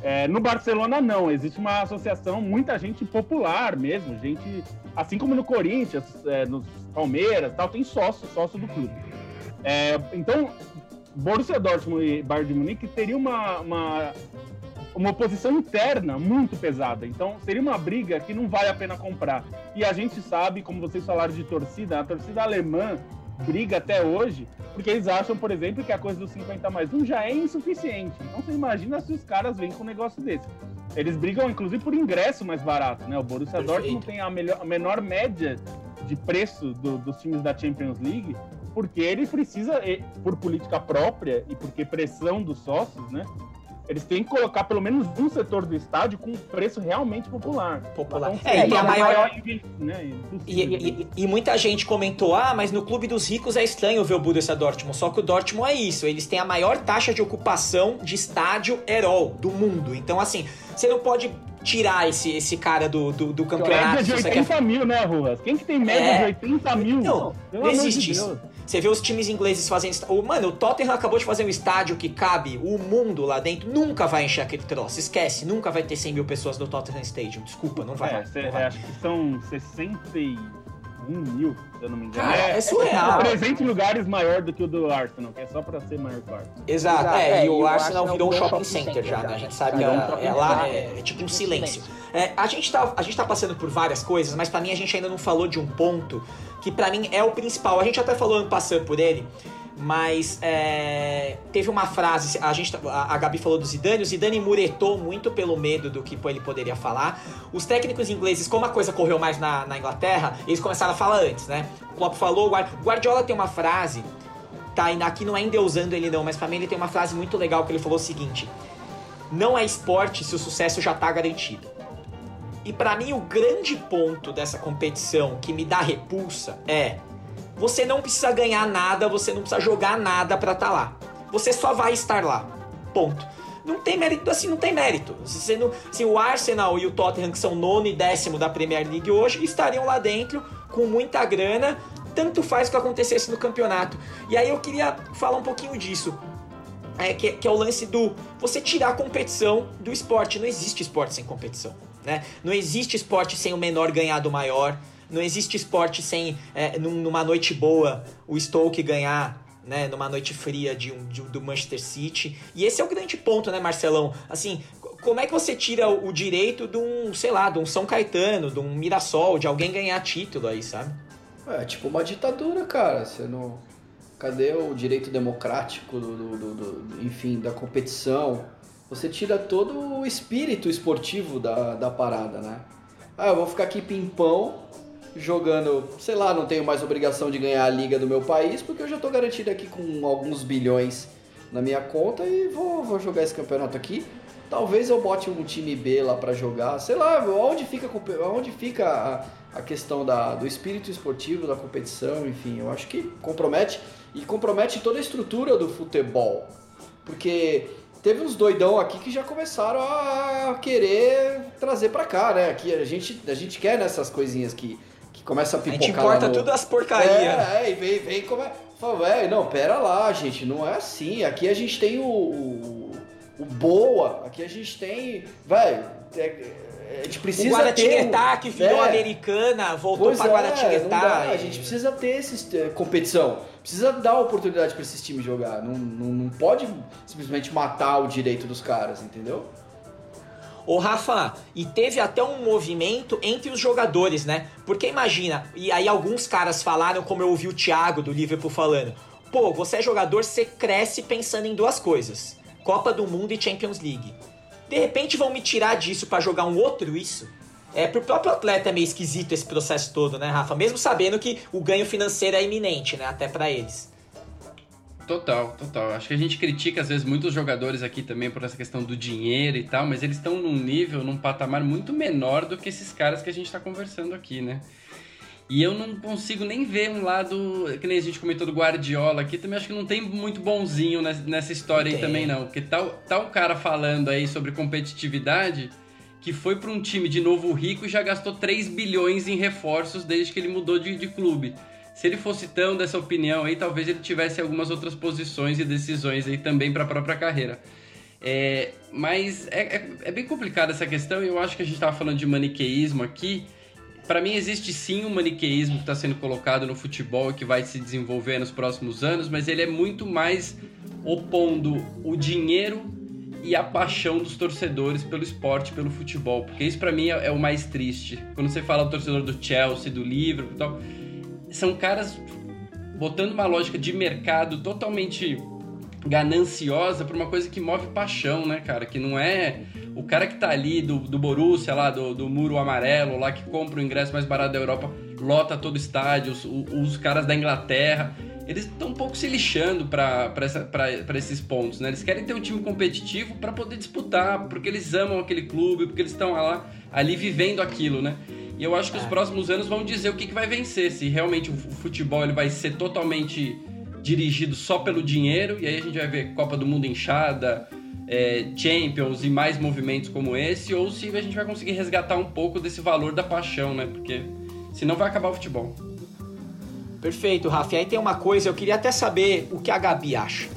É, no Barcelona, não. Existe uma associação, muita gente popular mesmo, gente, assim como no Corinthians, é, nos Palmeiras, tal, tem sócio, sócio do clube. É, então, Borussia Dortmund e Bayern de Munique teria uma, uma uma oposição interna muito pesada. Então, seria uma briga que não vale a pena comprar. E a gente sabe, como vocês falaram de torcida, a torcida alemã briga até hoje, porque eles acham, por exemplo, que a coisa dos 50 mais 1 já é insuficiente. Então, você imagina se os caras vêm com um negócio desse. Eles brigam, inclusive, por ingresso mais barato, né? O Borussia Perfeito. Dortmund tem a, melhor, a menor média de preço do, dos times da Champions League, porque ele precisa, por política própria e porque pressão dos sócios, né? Eles têm que colocar pelo menos um setor do estádio com preço realmente popular. Popular. Então, é, e a maior. maior né, e, e, e, muita gente comentou: ah, mas no clube dos ricos é estranho ver o Borussia Dortmund. Só que o Dortmund é isso. Eles têm a maior taxa de ocupação de estádio Herol do mundo. Então, assim, você não pode tirar esse, esse cara do, do, do campeonato. Média de 80 quer... mil, né, Ruas? Quem que tem média é... de 80 mil? Não, não existe isso. Você vê os times ingleses fazendo. Mano, o Tottenham acabou de fazer um estádio que cabe o mundo lá dentro. Nunca vai encher aquele troço. Esquece, nunca vai ter 100 mil pessoas no Tottenham Stadium. Desculpa, não vai. É, não vai. acho que são 60 mil, se eu não me engano. Cara, é, é surreal. É 300 lugares maior do que o do Arsenal, que é só pra ser maior que o Arsenal. Exato, Exato. É, é, e o, o Arsenal, Arsenal virou um shopping center, já, né? A gente sabe que é, lá é, é, tipo um silêncio. É, a, gente tá, a gente tá passando por várias coisas, mas pra mim a gente ainda não falou de um ponto que pra mim é o principal. A gente até falou ano passando por ele, mas é, teve uma frase, a, gente, a, Gabi falou do Zidane, o Zidane muretou muito pelo medo do que ele poderia falar. Os técnicos ingleses, como a coisa correu mais na, na Inglaterra, eles começaram a falar antes, né? O Klopp falou, o Guardiola tem uma frase, tá, aqui não é endeusando ele não, mas pra mim ele tem uma frase muito legal que ele falou o seguinte, não é esporte se o sucesso já tá garantido. E para mim o grande ponto dessa competição que me dá repulsa é você não precisa ganhar nada, você não precisa jogar nada para estar tá lá. Você só vai estar lá. Ponto. Não tem mérito assim, não tem mérito. Se, não, o Arsenal e o Tottenham, que são nono e décimo da Premier League hoje, estariam lá dentro com muita grana, tanto faz o que acontecesse no campeonato. E aí eu queria falar um pouquinho disso. É, que, que é o lance do você tirar a competição do esporte. Não existe esporte sem competição. Né? Não existe esporte sem o menor ganhar do maior. Não existe esporte sem, é, numa noite boa, o Stoke ganhar né, numa noite fria de um, de, do Manchester City. E esse é o grande ponto, né, Marcelão? Assim, como é que você tira o direito de um, sei lá, de um São Caetano, de um Mirassol, de alguém ganhar título aí, sabe? É tipo uma ditadura, cara. Você não. Cadê o direito democrático, do, do, do enfim, da competição? Você tira todo o espírito esportivo da, da parada, né? Ah, eu vou ficar aqui pimpão, jogando, sei lá, não tenho mais obrigação de ganhar a liga do meu país, porque eu já estou garantido aqui com alguns bilhões na minha conta e vou, vou jogar esse campeonato aqui. Talvez eu bote um time B lá para jogar, sei lá, onde fica, onde fica a, a questão da, do espírito esportivo, da competição, enfim, eu acho que compromete e compromete toda a estrutura do futebol. Porque teve uns doidão aqui que já começaram a querer trazer para cá, né? Que a gente, a gente quer nessas coisinhas que que começa a pipocar. A gente importa no... tudo as porcarias. É, é, e vem, vem como é. Fala, velho, não, pera lá, gente, não é assim. Aqui a gente tem o, o, o boa, aqui a gente tem. Velho, é, é, a gente precisa o Guaratinguetá, ter, que virou é, americana, voltou pois pra é, Guaratinguetá. E... A gente precisa ter esse, é, competição. Precisa dar oportunidade para esses times jogar. Não, não, não pode simplesmente matar o direito dos caras, entendeu? Ô Rafa, e teve até um movimento entre os jogadores, né? Porque imagina, e aí alguns caras falaram, como eu ouvi o Thiago do Liverpool falando: pô, você é jogador, você cresce pensando em duas coisas: Copa do Mundo e Champions League. De repente vão me tirar disso para jogar um outro isso? É, pro próprio atleta é meio esquisito esse processo todo, né, Rafa? Mesmo sabendo que o ganho financeiro é iminente, né? Até para eles. Total, total. Acho que a gente critica às vezes muitos jogadores aqui também por essa questão do dinheiro e tal, mas eles estão num nível, num patamar muito menor do que esses caras que a gente está conversando aqui, né? E eu não consigo nem ver um lado, que nem a gente comentou do Guardiola aqui, também acho que não tem muito bonzinho nessa história aí também não, porque tal, tal cara falando aí sobre competitividade que foi para um time de novo rico e já gastou 3 bilhões em reforços desde que ele mudou de, de clube. Se ele fosse tão dessa opinião aí, talvez ele tivesse algumas outras posições e decisões aí também para a própria carreira. É, mas é, é, é, bem complicada essa questão e eu acho que a gente estava falando de maniqueísmo aqui. Para mim existe sim um maniqueísmo que está sendo colocado no futebol e que vai se desenvolver nos próximos anos, mas ele é muito mais opondo o dinheiro e a paixão dos torcedores pelo esporte, pelo futebol, porque isso para mim é, é, o mais triste. Quando você fala do torcedor do Chelsea, do Liverpool, tal, são caras botando uma lógica de mercado totalmente gananciosa para uma coisa que move paixão, né, cara? Que não é o cara que tá ali do, do Borussia, lá do, do muro amarelo, lá que compra o ingresso mais barato da Europa, lota todo o estádio, os, os caras da Inglaterra eles estão um pouco se lixando para esses pontos, né? Eles querem ter um time competitivo para poder disputar, porque eles amam aquele clube, porque eles estão lá ali vivendo aquilo, né? E eu acho que os é. próximos anos vão dizer o que, que vai vencer, se realmente o futebol ele vai ser totalmente dirigido só pelo dinheiro, e aí a gente vai ver Copa do Mundo inchada, é, Champions e mais movimentos como esse, ou se a gente vai conseguir resgatar um pouco desse valor da paixão, né? Porque senão vai acabar o futebol. Perfeito, Rafa. E aí tem uma coisa, eu queria até saber o que a Gabi acha.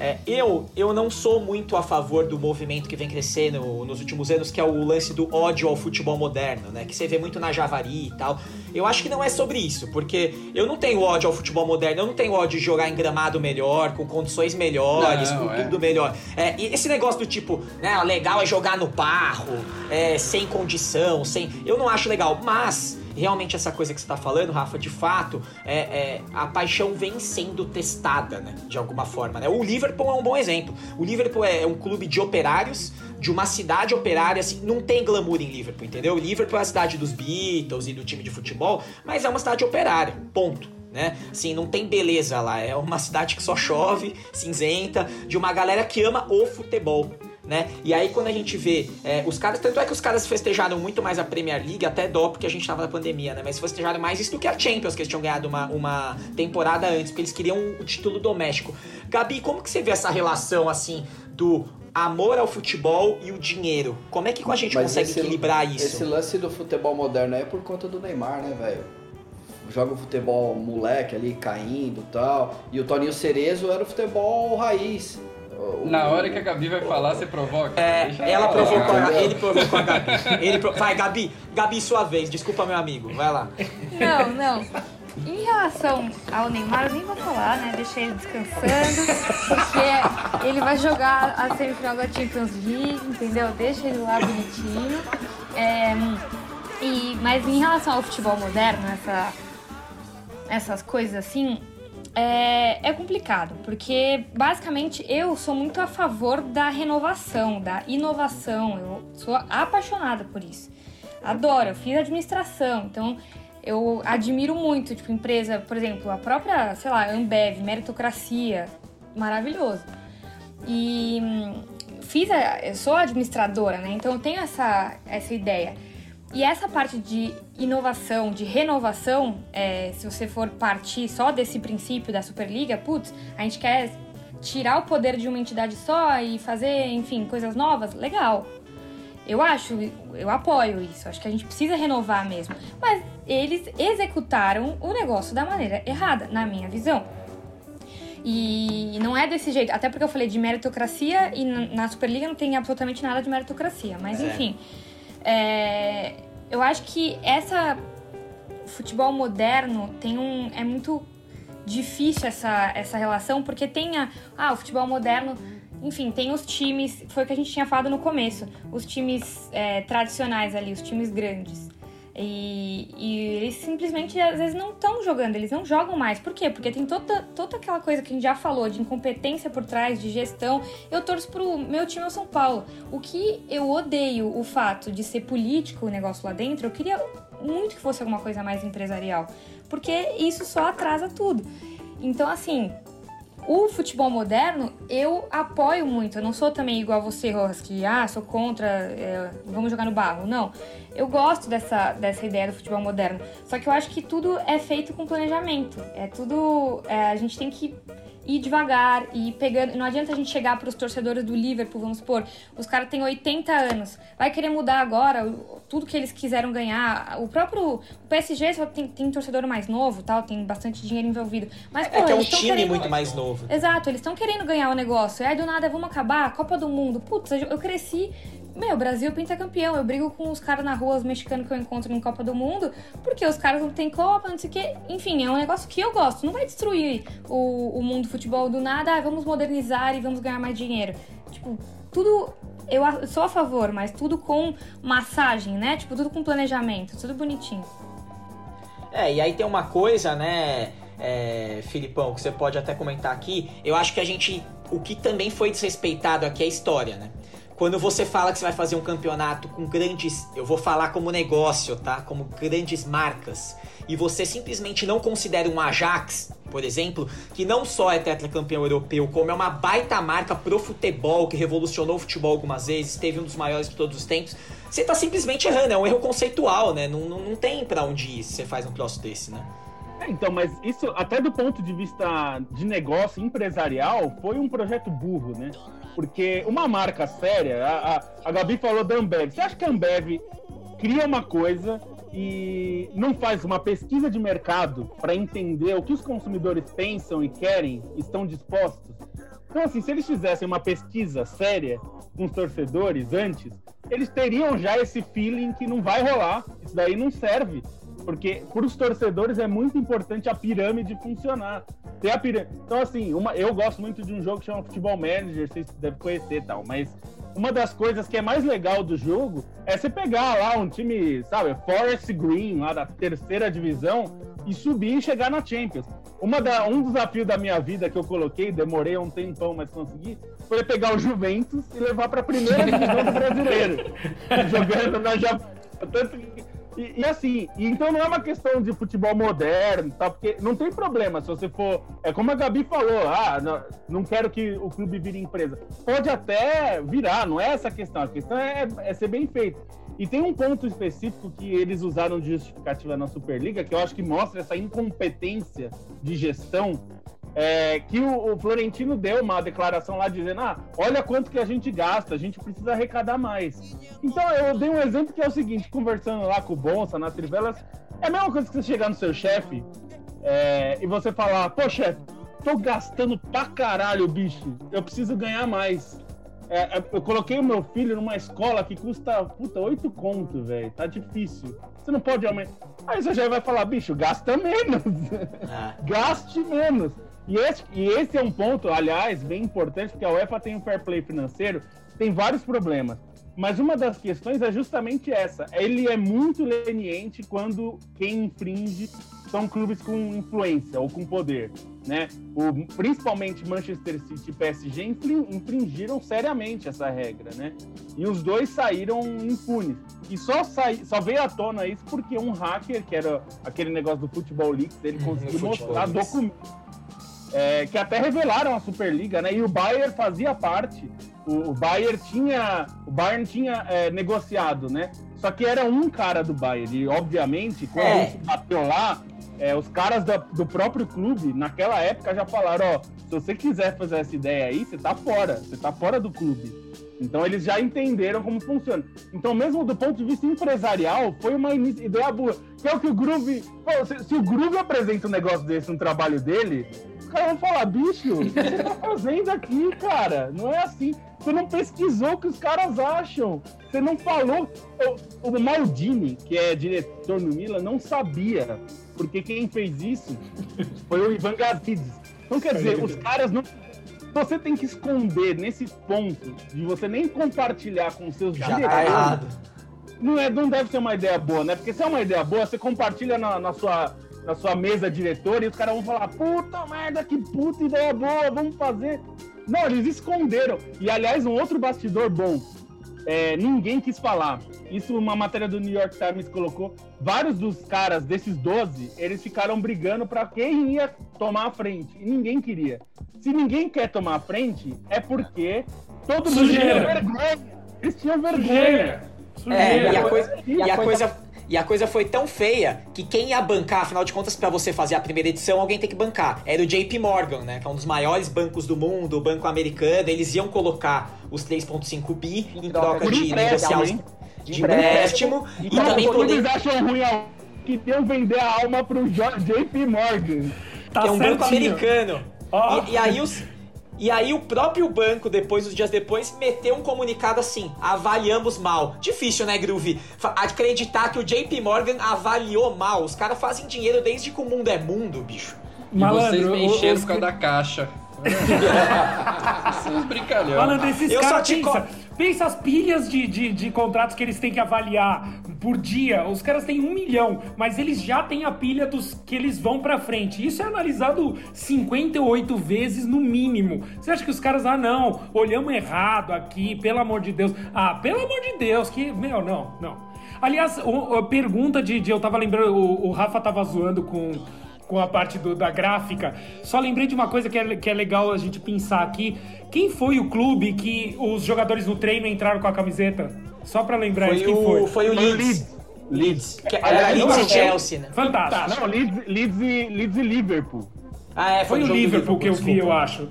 É, eu, eu não sou muito a favor do movimento que vem crescendo nos últimos anos, que é o lance do ódio ao futebol moderno, né? Que você vê muito na Javari e tal. Eu acho que não é sobre isso, porque eu não tenho ódio ao futebol moderno, eu não tenho ódio de jogar em gramado melhor, com condições melhores, não, com é. tudo melhor. É, e esse negócio do tipo, né, legal é jogar no barro, é, sem condição, sem. Eu não acho legal, mas realmente essa coisa que você está falando, Rafa, de fato, é, é, a paixão vem sendo testada, né? De alguma forma, né? O Liverpool é um bom exemplo. O Liverpool é um clube de operários, de uma cidade operária, assim, não tem glamour em Liverpool, entendeu? O Liverpool é a cidade dos Beatles e do time de futebol, mas é uma cidade operária, ponto né? Assim, não tem beleza lá, é uma cidade que só chove, cinzenta, de uma galera que ama o futebol né? E aí quando a gente vê é, os caras, tanto é que os caras festejaram muito mais a Premier League, até dó porque a gente tava na pandemia, né? Mas festejaram mais isso do que a Champions, que eles tinham ganhado uma, uma temporada antes, porque eles queriam o título doméstico. Gabi, como que você vê essa relação, assim, do amor ao futebol e o dinheiro? Como é que a gente Mas consegue esse, equilibrar isso? Esse lance do futebol moderno é por conta do Neymar, né, velho? Joga o futebol moleque ali caindo e tal. E o Toninho Cerezo era o futebol raiz. Na hora que a Gabi vai falar, você provoca? É, ela provocou, ele provocou a Gabi. Ele pro... Vai, Gabi, Gabi, sua vez. Desculpa, meu amigo. Vai lá. Não, não. Em relação ao Neymar, eu nem vou falar, né? Deixei ele descansando, porque ele vai jogar a semifinal da Champions League, entendeu? Deixa ele lá bonitinho. É, e, mas em relação ao futebol moderno, essa, essas coisas assim, é, é complicado, porque basicamente eu sou muito a favor da renovação, da inovação. Eu sou apaixonada por isso. Adoro, eu fiz administração, então eu admiro muito, tipo, empresa, por exemplo, a própria, sei lá, Ambev, meritocracia, maravilhoso. E hum, fiz, a, eu sou administradora, né? Então eu tenho essa, essa ideia. E essa parte de inovação, de renovação, é, se você for partir só desse princípio da Superliga, putz, a gente quer tirar o poder de uma entidade só e fazer, enfim, coisas novas, legal. Eu acho, eu apoio isso, acho que a gente precisa renovar mesmo. Mas eles executaram o negócio da maneira errada, na minha visão. E não é desse jeito, até porque eu falei de meritocracia e na Superliga não tem absolutamente nada de meritocracia, mas é. enfim. É, eu acho que essa futebol moderno tem um é muito difícil essa, essa relação porque tem a, ah, o futebol moderno enfim, tem os times, foi o que a gente tinha falado no começo, os times é, tradicionais ali, os times grandes. E, e eles simplesmente, às vezes, não estão jogando, eles não jogam mais. Por quê? Porque tem toda, toda aquela coisa que a gente já falou de incompetência por trás, de gestão. Eu torço pro meu time é o São Paulo. O que eu odeio o fato de ser político o negócio lá dentro, eu queria muito que fosse alguma coisa mais empresarial. Porque isso só atrasa tudo. Então, assim, o futebol moderno, eu apoio muito. Eu não sou também igual a você, Rojas, que, ah, sou contra, é, vamos jogar no barro. Não. Eu gosto dessa, dessa ideia do futebol moderno. Só que eu acho que tudo é feito com planejamento. É tudo. É, a gente tem que ir devagar e pegando. Não adianta a gente chegar para os torcedores do Liverpool, vamos supor, os caras têm 80 anos, vai querer mudar agora tudo que eles quiseram ganhar. O próprio PSG só tem, tem torcedor mais novo, tal, tem bastante dinheiro envolvido. Mas é pô, que é um time querendo... muito mais novo. Exato, eles estão querendo ganhar o negócio. Aí do nada vamos acabar, Copa do Mundo. Putz, eu cresci meu, Brasil pinta campeão. Eu brigo com os caras na rua, os mexicanos que eu encontro em Copa do Mundo, porque os caras não tem Copa, não sei o quê. Enfim, é um negócio que eu gosto. Não vai destruir o, o mundo do futebol do nada, ah, vamos modernizar e vamos ganhar mais dinheiro. Tipo, tudo. Eu sou a favor, mas tudo com massagem, né? Tipo, tudo com planejamento, tudo bonitinho. É, e aí tem uma coisa, né, é, Filipão, que você pode até comentar aqui. Eu acho que a gente. O que também foi desrespeitado aqui é a história, né? Quando você fala que você vai fazer um campeonato com grandes, eu vou falar como negócio, tá? Como grandes marcas, e você simplesmente não considera um Ajax, por exemplo, que não só é tetracampeão europeu, como é uma baita marca pro futebol, que revolucionou o futebol algumas vezes, teve um dos maiores de todos os tempos, você tá simplesmente errando, é um erro conceitual, né? Não, não, não tem para onde ir se você faz um troço desse, né? É, então, mas isso, até do ponto de vista de negócio empresarial, foi um projeto burro, né? Porque uma marca séria, a, a, a Gabi falou da Ambev. Você acha que a Ambev cria uma coisa e não faz uma pesquisa de mercado para entender o que os consumidores pensam e querem, estão dispostos? Então, assim, se eles fizessem uma pesquisa séria com os torcedores antes, eles teriam já esse feeling que não vai rolar, isso daí não serve. Porque para os torcedores é muito importante a pirâmide funcionar. Ter a pirâmide. Então, assim, uma, eu gosto muito de um jogo que chama Futebol Manager, vocês devem conhecer e tal, mas uma das coisas que é mais legal do jogo é você pegar lá um time, sabe, Forest Green, lá da terceira divisão, e subir e chegar na Champions. Uma da, um desafio da minha vida que eu coloquei, demorei um tempão, mas consegui, foi pegar o Juventus e levar para a primeira divisão do brasileiro. jogando na Japão. Tanto que e, e, assim, então não é uma questão de futebol moderno, tá? Porque não tem problema se você for. É como a Gabi falou, ah, não, não quero que o clube vire empresa. Pode até virar, não é essa a questão. A questão é, é ser bem feito. E tem um ponto específico que eles usaram de justificativa na Superliga, que eu acho que mostra essa incompetência de gestão é, que o, o, Florentino deu uma declaração lá dizendo: ah, olha quanto que a gente gasta, a gente precisa arrecadar mais. Então eu dei um exemplo que é o seguinte: conversando lá com o Bonsa, na Trivelas, é a mesma coisa que você chegar no seu chefe é, e você falar: pô, chefe, tô gastando pra caralho, bicho, eu preciso ganhar mais. É, é eu coloquei o meu filho numa escola que custa, puta, 8 conto, velho, tá difícil. Você não pode aumentar. Aí você já vai falar, bicho, gasta menos. Ah. Gaste menos. E esse, e esse é um ponto, aliás, bem importante, porque a UEFA tem um fair play financeiro, tem vários problemas. Mas uma das questões é justamente essa. Ele é muito leniente quando quem infringe são clubes com influência ou com poder. Né? O, principalmente Manchester City e PSG infringiram seriamente essa regra. Né? E os dois saíram impunes. E só, saí, só veio à tona isso porque um hacker, que era aquele negócio do Futebol Leaks, ele uhum, conseguiu mostrar documentos é, que até revelaram a Superliga, né? E o Bayern fazia parte. O, o Bayern tinha, o Bayern tinha é, negociado, né? Só que era um cara do Bayern. E, obviamente, quando é. isso bateu lá, é, os caras do, do, próprio clube, naquela época, já falaram: ó, se você quiser fazer essa ideia aí, você tá fora. Você tá fora do clube. Então eles já entenderam como funciona. Então, mesmo do ponto de vista empresarial, foi uma ideia boa. Que é o que o Groove. Pô, se, se, o Groove apresenta um negócio desse no trabalho dele, caras vão falar, bicho, o que você tá fazendo aqui, cara? Não é assim. Você não pesquisou o que os caras acham. Você não falou. O, o Maldini, que é diretor no Milan, não sabia. Porque quem fez isso foi o Ivan Gazidis. Então, quer dizer, os caras não. Você tem que esconder nesse ponto de você nem compartilhar com seus Já diretores. Tá errado não, é, não deve ser uma ideia boa, né? Porque se é uma ideia boa, você compartilha na, na sua, na sua mesa diretora e os caras vão falar: puta merda, que puta ideia boa, vamos fazer. Não, eles esconderam. E aliás, um outro bastidor bom. É, ninguém quis falar. Isso uma matéria do New York Times colocou. Vários dos caras desses 12, eles ficaram brigando para quem ia tomar a frente. E ninguém queria. Se ninguém quer tomar a frente, é porque todo mundo tinha vergonha. Eles tinham vergonha. É, e a coisa, e a coisa e a coisa foi tão feia que quem ia bancar, afinal de contas, para você fazer a primeira edição, alguém tem que bancar. Era o JP Morgan, né? Que é um dos maiores bancos do mundo, o banco americano. Eles iam colocar os 3,5 bi em troca de negociar os, de empréstimo. E, e também poder. Eles acham ruim que iam vender a alma pro JP Morgan. Tá que é um certinho. banco americano. Oh. E, e aí os e aí o próprio banco, depois, uns dias depois, meteu um comunicado assim: avaliamos mal. Difícil, né, Groove? Acreditar que o JP Morgan avaliou mal. Os caras fazem dinheiro desde que o mundo é mundo, bicho. E Malandro, vocês me encheram por causa da caixa. Vocês brincalhão. Malandro, esses caras pensa, pensa as pilhas de, de, de, contratos que eles têm que avaliar por dia. Os caras têm um milhão, mas eles já têm a pilha dos que eles vão pra frente. Isso é analisado 58 vezes no mínimo. Você acha que os caras, ah, não, olhamos errado aqui, pelo amor de Deus. Ah, pelo amor de Deus, que. Meu, não, não. Aliás, a pergunta de, de, Eu tava lembrando, o, o Rafa tava zoando com com a parte do, da gráfica. Só lembrei de uma coisa que é, que é legal a gente pensar aqui. Quem foi o clube que os jogadores no treino entraram com a camiseta? Só para lembrar foi isso, quem o, foi? Foi o Leeds. Leeds. Que era Leeds e Chelsea, né? Fantástico. Não, Leeds, Leeds, e, Leeds e Liverpool. Ah, é, foi, foi o Liverpool, que eu vi, eu acho.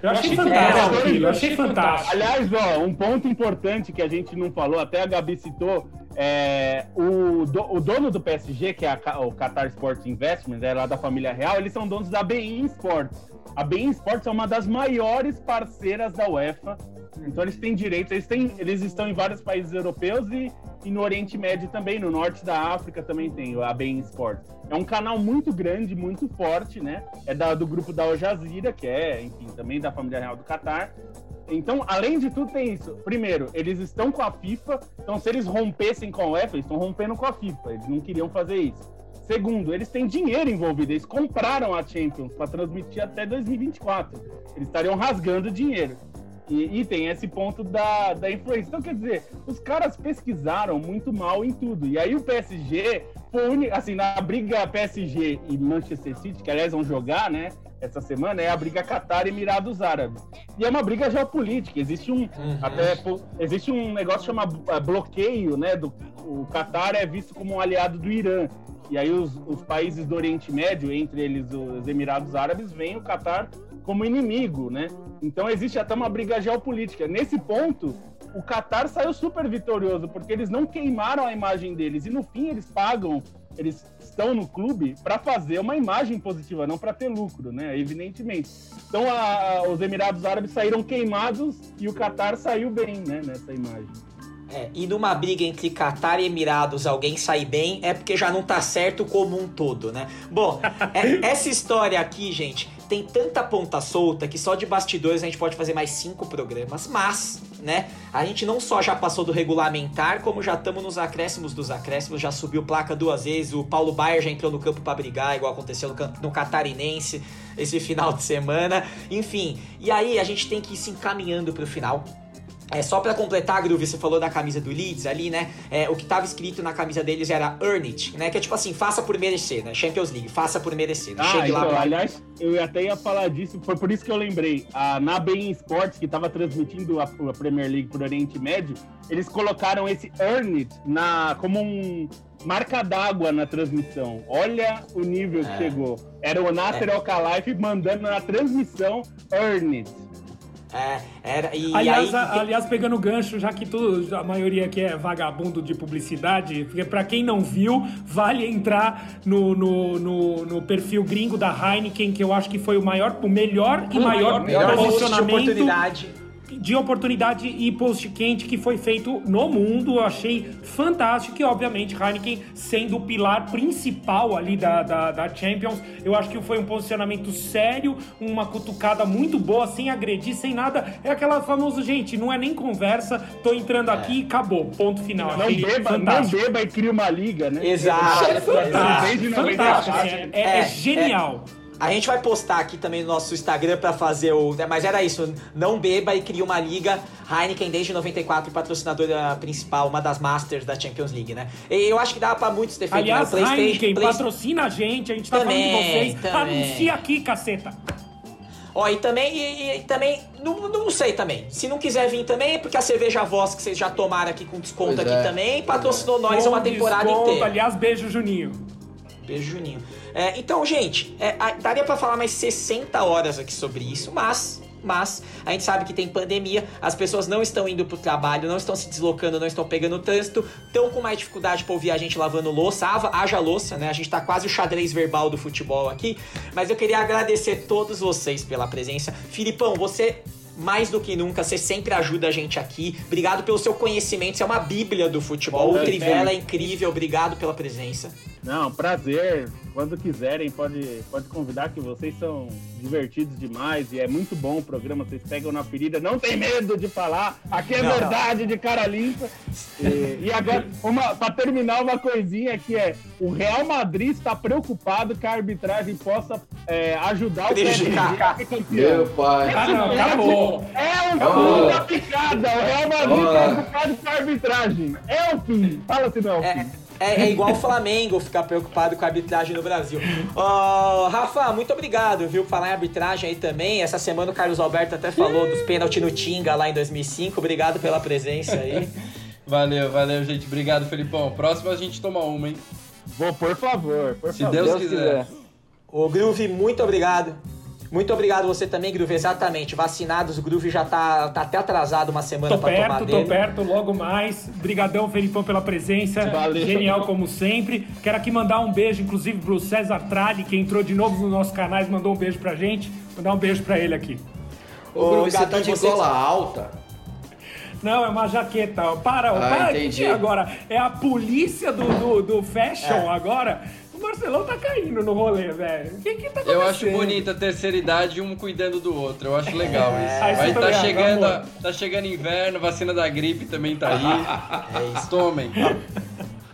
Eu achei, achei fantástico aquilo, eu achei fantástico. Aliás, ó, um ponto importante que a gente não falou, até a Gabi citou, é, o, do, o dono do PSG, que é a, o Qatar Sports Investments, é lá da família real, eles são donos da BIN Sports. A BIN Sports é uma das maiores parceiras da UEFA. Então eles têm direitos, eles, têm, eles estão em vários países europeus e, e no Oriente Médio também, no norte da África também tem a BIN Sports. É um canal muito grande, muito forte, né? É da, do grupo da Al Jazeera, que é, enfim, também da família real do Qatar. Então, além de tudo, tem isso. Primeiro, eles estão com a FIFA, então se eles rompessem com a UEFA, eles estão rompendo com a FIFA. Eles não queriam fazer isso. Segundo, eles têm dinheiro envolvido, eles compraram a Champions para transmitir até 2024. Eles estariam rasgando dinheiro. E, e, tem esse ponto da, da influência. Então, quer dizer, os caras pesquisaram muito mal em tudo. E aí o PSG foi, assim, na briga PSG e Manchester City, que aliás vão jogar, né? essa semana é a briga Qatar e Emirados Árabes. E é uma briga geopolítica. Existe um uhum. até existe um negócio chamado é, bloqueio, né? Do, o Qatar é visto como um aliado do Irã. E aí os, os países do Oriente Médio, entre eles os Emirados Árabes, veem o Qatar como inimigo, né? Então existe até uma briga geopolítica. Nesse ponto, o Qatar saiu super vitorioso, porque eles não queimaram a imagem deles. E no fim eles pagam eles estão no clube para fazer uma imagem positiva, não para ter lucro, né? Evidentemente. Então a, os Emirados Árabes saíram queimados e o Qatar saiu bem, né? Nessa imagem. É, e numa briga entre Qatar e Emirados alguém sair bem é porque já não tá certo como um todo, né? Bom, é, essa história aqui, gente, tem tanta ponta solta que só de bastidores a gente pode fazer mais cinco programas, mas, né, a gente não só já passou do regulamentar, como já estamos nos acréscimos dos acréscimos, já subiu placa duas vezes, o Paulo Baier já entrou no campo para brigar, igual aconteceu no, no Catarinense esse final de semana, enfim. E aí a gente tem que ir se encaminhando para o final. É, só para completar, Groove, você falou da camisa do Leeds ali, né? É, o que tava escrito na camisa deles era Earn It, né? Que é tipo assim, faça por merecer, né? Champions League, faça por merecer. Ah, Chegue então, lá pra... aliás, eu até ia falar disso, foi por isso que eu lembrei. A, na Bein Sports, que tava transmitindo a, a, Premier League por Oriente Médio, eles colocaram esse Earn It na, como um marca d'água na transmissão. Olha o nível é. que chegou. Era o Nasser é. Mandando na transmissão Earn It. É, era, e aliás, aí... a, aliás, pegando o gancho, já que tudo, a maioria aqui é vagabundo de publicidade, porque pra quem não viu, vale entrar no, no, no, no, perfil gringo da Heineken, que eu acho que foi o maior, o melhor e o maior, maior posicionamento de oportunidade e post quente que foi feito no mundo. Eu achei fantástico e, obviamente, Heineken sendo o pilar principal ali da, da, da, Champions. Eu acho que foi um posicionamento sério, uma cutucada muito boa, sem agredir, sem nada. É aquela famosa, gente, não é nem conversa, tô entrando aqui e acabou. Ponto final. Não beba, não beba e cria uma liga, né? Exato. É fantástico. fantástico. É, é, é, genial. A gente vai postar aqui também no nosso Instagram para fazer o. Né, mas era isso, não beba e cria uma liga. Heineken desde 94, patrocinadora principal, uma das Masters da Champions League, né? E eu acho que dá para muitos ter feito. Aliás, né? Heineken Play... patrocina a gente, a gente tá também, falando de vocês. Também. Anuncia aqui, caceta. Ó, e também, e, e, também, não, não sei também. Se não quiser vir também, é porque a cerveja Voz que vocês já tomaram aqui com desconto pois aqui é. também, patrocinou nós uma temporada desconto. inteira. Aliás, beijo, Juninho. Beijo, Juninho. É, então, gente, é, daria para falar mais 60 horas aqui sobre isso, mas mas a gente sabe que tem pandemia, as pessoas não estão indo pro trabalho, não estão se deslocando, não estão pegando trânsito, estão com mais dificuldade para ouvir a gente lavando louça, haja louça, né? A gente tá quase o xadrez verbal do futebol aqui, mas eu queria agradecer todos vocês pela presença. Filipão, você mais do que nunca, você sempre ajuda a gente aqui. Obrigado pelo seu conhecimento, você é uma bíblia do futebol. o Trivela é incrível, obrigado pela presença. Não, prazer. Quando quiserem, pode, pode convidar, que vocês são divertidos demais e é muito bom o programa. Vocês pegam na ferida, não tem medo de falar. Aqui é não, verdade não. de cara limpa. E, e agora, uma, pra terminar, uma coisinha que é: o Real Madrid está preocupado que a arbitragem possa é, ajudar o PSG a Meu pai. Ah, não, acabou. É o fim da picada. O Real Madrid está preocupado com a arbitragem. É o fim. Fala se não é o fim. É, é, igual o Flamengo ficar preocupado com a arbitragem no Brasil. Oh, Rafa, muito obrigado, viu? Falar em arbitragem aí também. Essa semana o Carlos Alberto até falou dos pênaltis no Tinga lá em 2005. Obrigado pela presença aí. valeu, valeu, gente. Obrigado, Felipão. Próximo a gente toma uma, hein? Vou, por favor, por Se favor. Deus, Deus quiser. quiser. Ô, Groove, muito obrigado. Muito obrigado você também, Groove. Exatamente. Vacinados, o Groove já tá, tá até atrasado uma semana para tomar dele. Tô perto, logo mais. Brigadão, Felipão, pela presença. Valeu. Genial como sempre. Quero aqui mandar um beijo, inclusive, pro César Tralli, que entrou de novo nos nossos canais, mandou um beijo pra gente. Mandar um beijo pra ele aqui. Ô, Groove, você tá de gola alta? Não, é uma jaqueta. Para, ah, para entendi. agora. É a polícia do, do, do fashion é. agora Marcelão tá caindo no rolê, velho. O que que tá acontecendo? Eu acho bonita a terceira idade, um cuidando do outro. Eu acho legal é, isso. Mas tá chegando, tá chegando inverno, vacina da gripe também tá aí. é isso. Tomem.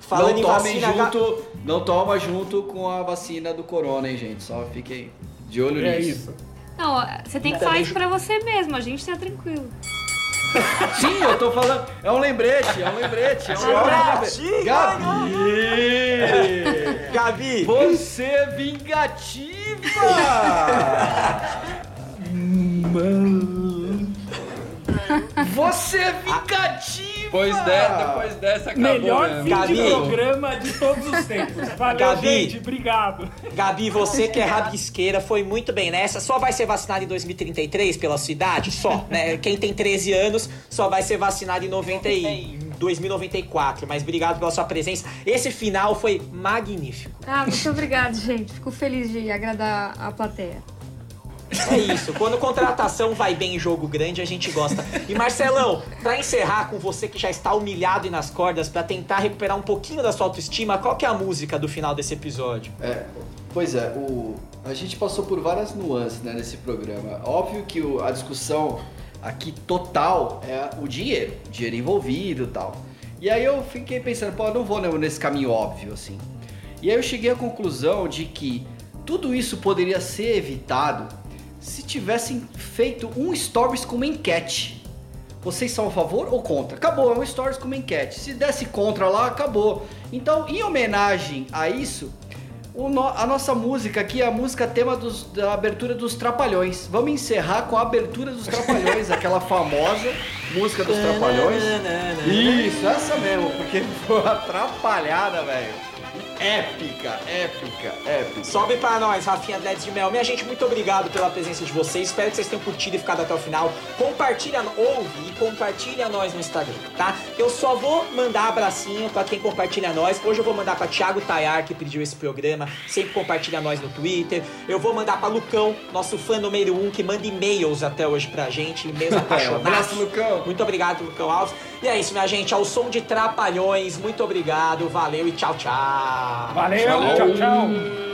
Falando não tomem junto, não toma junto com a vacina do corona, hein, gente. Só fiquem de olho é nisso. É isso. Não, você tem que falar isso pra você mesmo, a gente tá tranquilo. Sim, eu tô falando. É um lembrete, é um lembrete. É um lembrete. Gabi! Gabi! Você é vingativa! Você é vingativa! Depois dessa, depois dessa acabou. Melhor fim Gabi. de programa de todos os tempos. Valeu, Gabi, gente. Obrigado. Gabi, você que é rabisqueira, foi muito bem nessa. Só vai ser vacinado em 2033 pela sua idade? Só, né? Quem tem 13 anos só vai ser vacinado em 90 e... 2094, mas obrigado pela sua presença. Esse final foi magnífico. Ah, muito obrigado, gente. Fico feliz de agradar a plateia. É isso. Quando contratação vai bem em jogo grande, a gente gosta. E Marcelão, para encerrar com você que já está humilhado e nas cordas para tentar recuperar um pouquinho da sua autoestima, qual que é a música do final desse episódio? É, pois é, o, a gente passou por várias nuances né, nesse programa. Óbvio que o, a discussão aqui total é o dinheiro, dinheiro envolvido e tal. E aí eu fiquei pensando, pô, eu não vou nesse caminho óbvio assim. E aí eu cheguei à conclusão de que tudo isso poderia ser evitado se tivessem feito um stories com uma enquete. Vocês são a favor ou contra? Acabou, é um stories com uma enquete. Se desse contra lá, acabou. Então, em homenagem a isso, no, a nossa música aqui é a música tema dos, da abertura dos Trapalhões. Vamos encerrar com a abertura dos Trapalhões, aquela famosa música dos Trapalhões. Isso, essa mesmo, porque foi atrapalhada, velho. Épica, épica, épica. Sobe pra nós, Rafinha Dreads de Mel. Minha gente, muito obrigado pela presença de vocês. Espero que vocês tenham curtido e ficado até o final. Compartilha, ouve e compartilha nós no Instagram, tá? Eu só vou mandar abracinho pra quem compartilha nós. Hoje eu vou mandar pra Thiago Tayar, que pediu esse programa. Sempre compartilha nós no Twitter. Eu vou mandar pra Lucão, nosso fã número um, que manda e-mails até hoje pra gente. E-mails apaixonados. abraço, Lucão. Muito obrigado, Lucão Alves. E é isso, minha gente. Ao som de Trapalhões. Muito obrigado. Valeu e tchau, tchau. Valeu, tchau, tchau.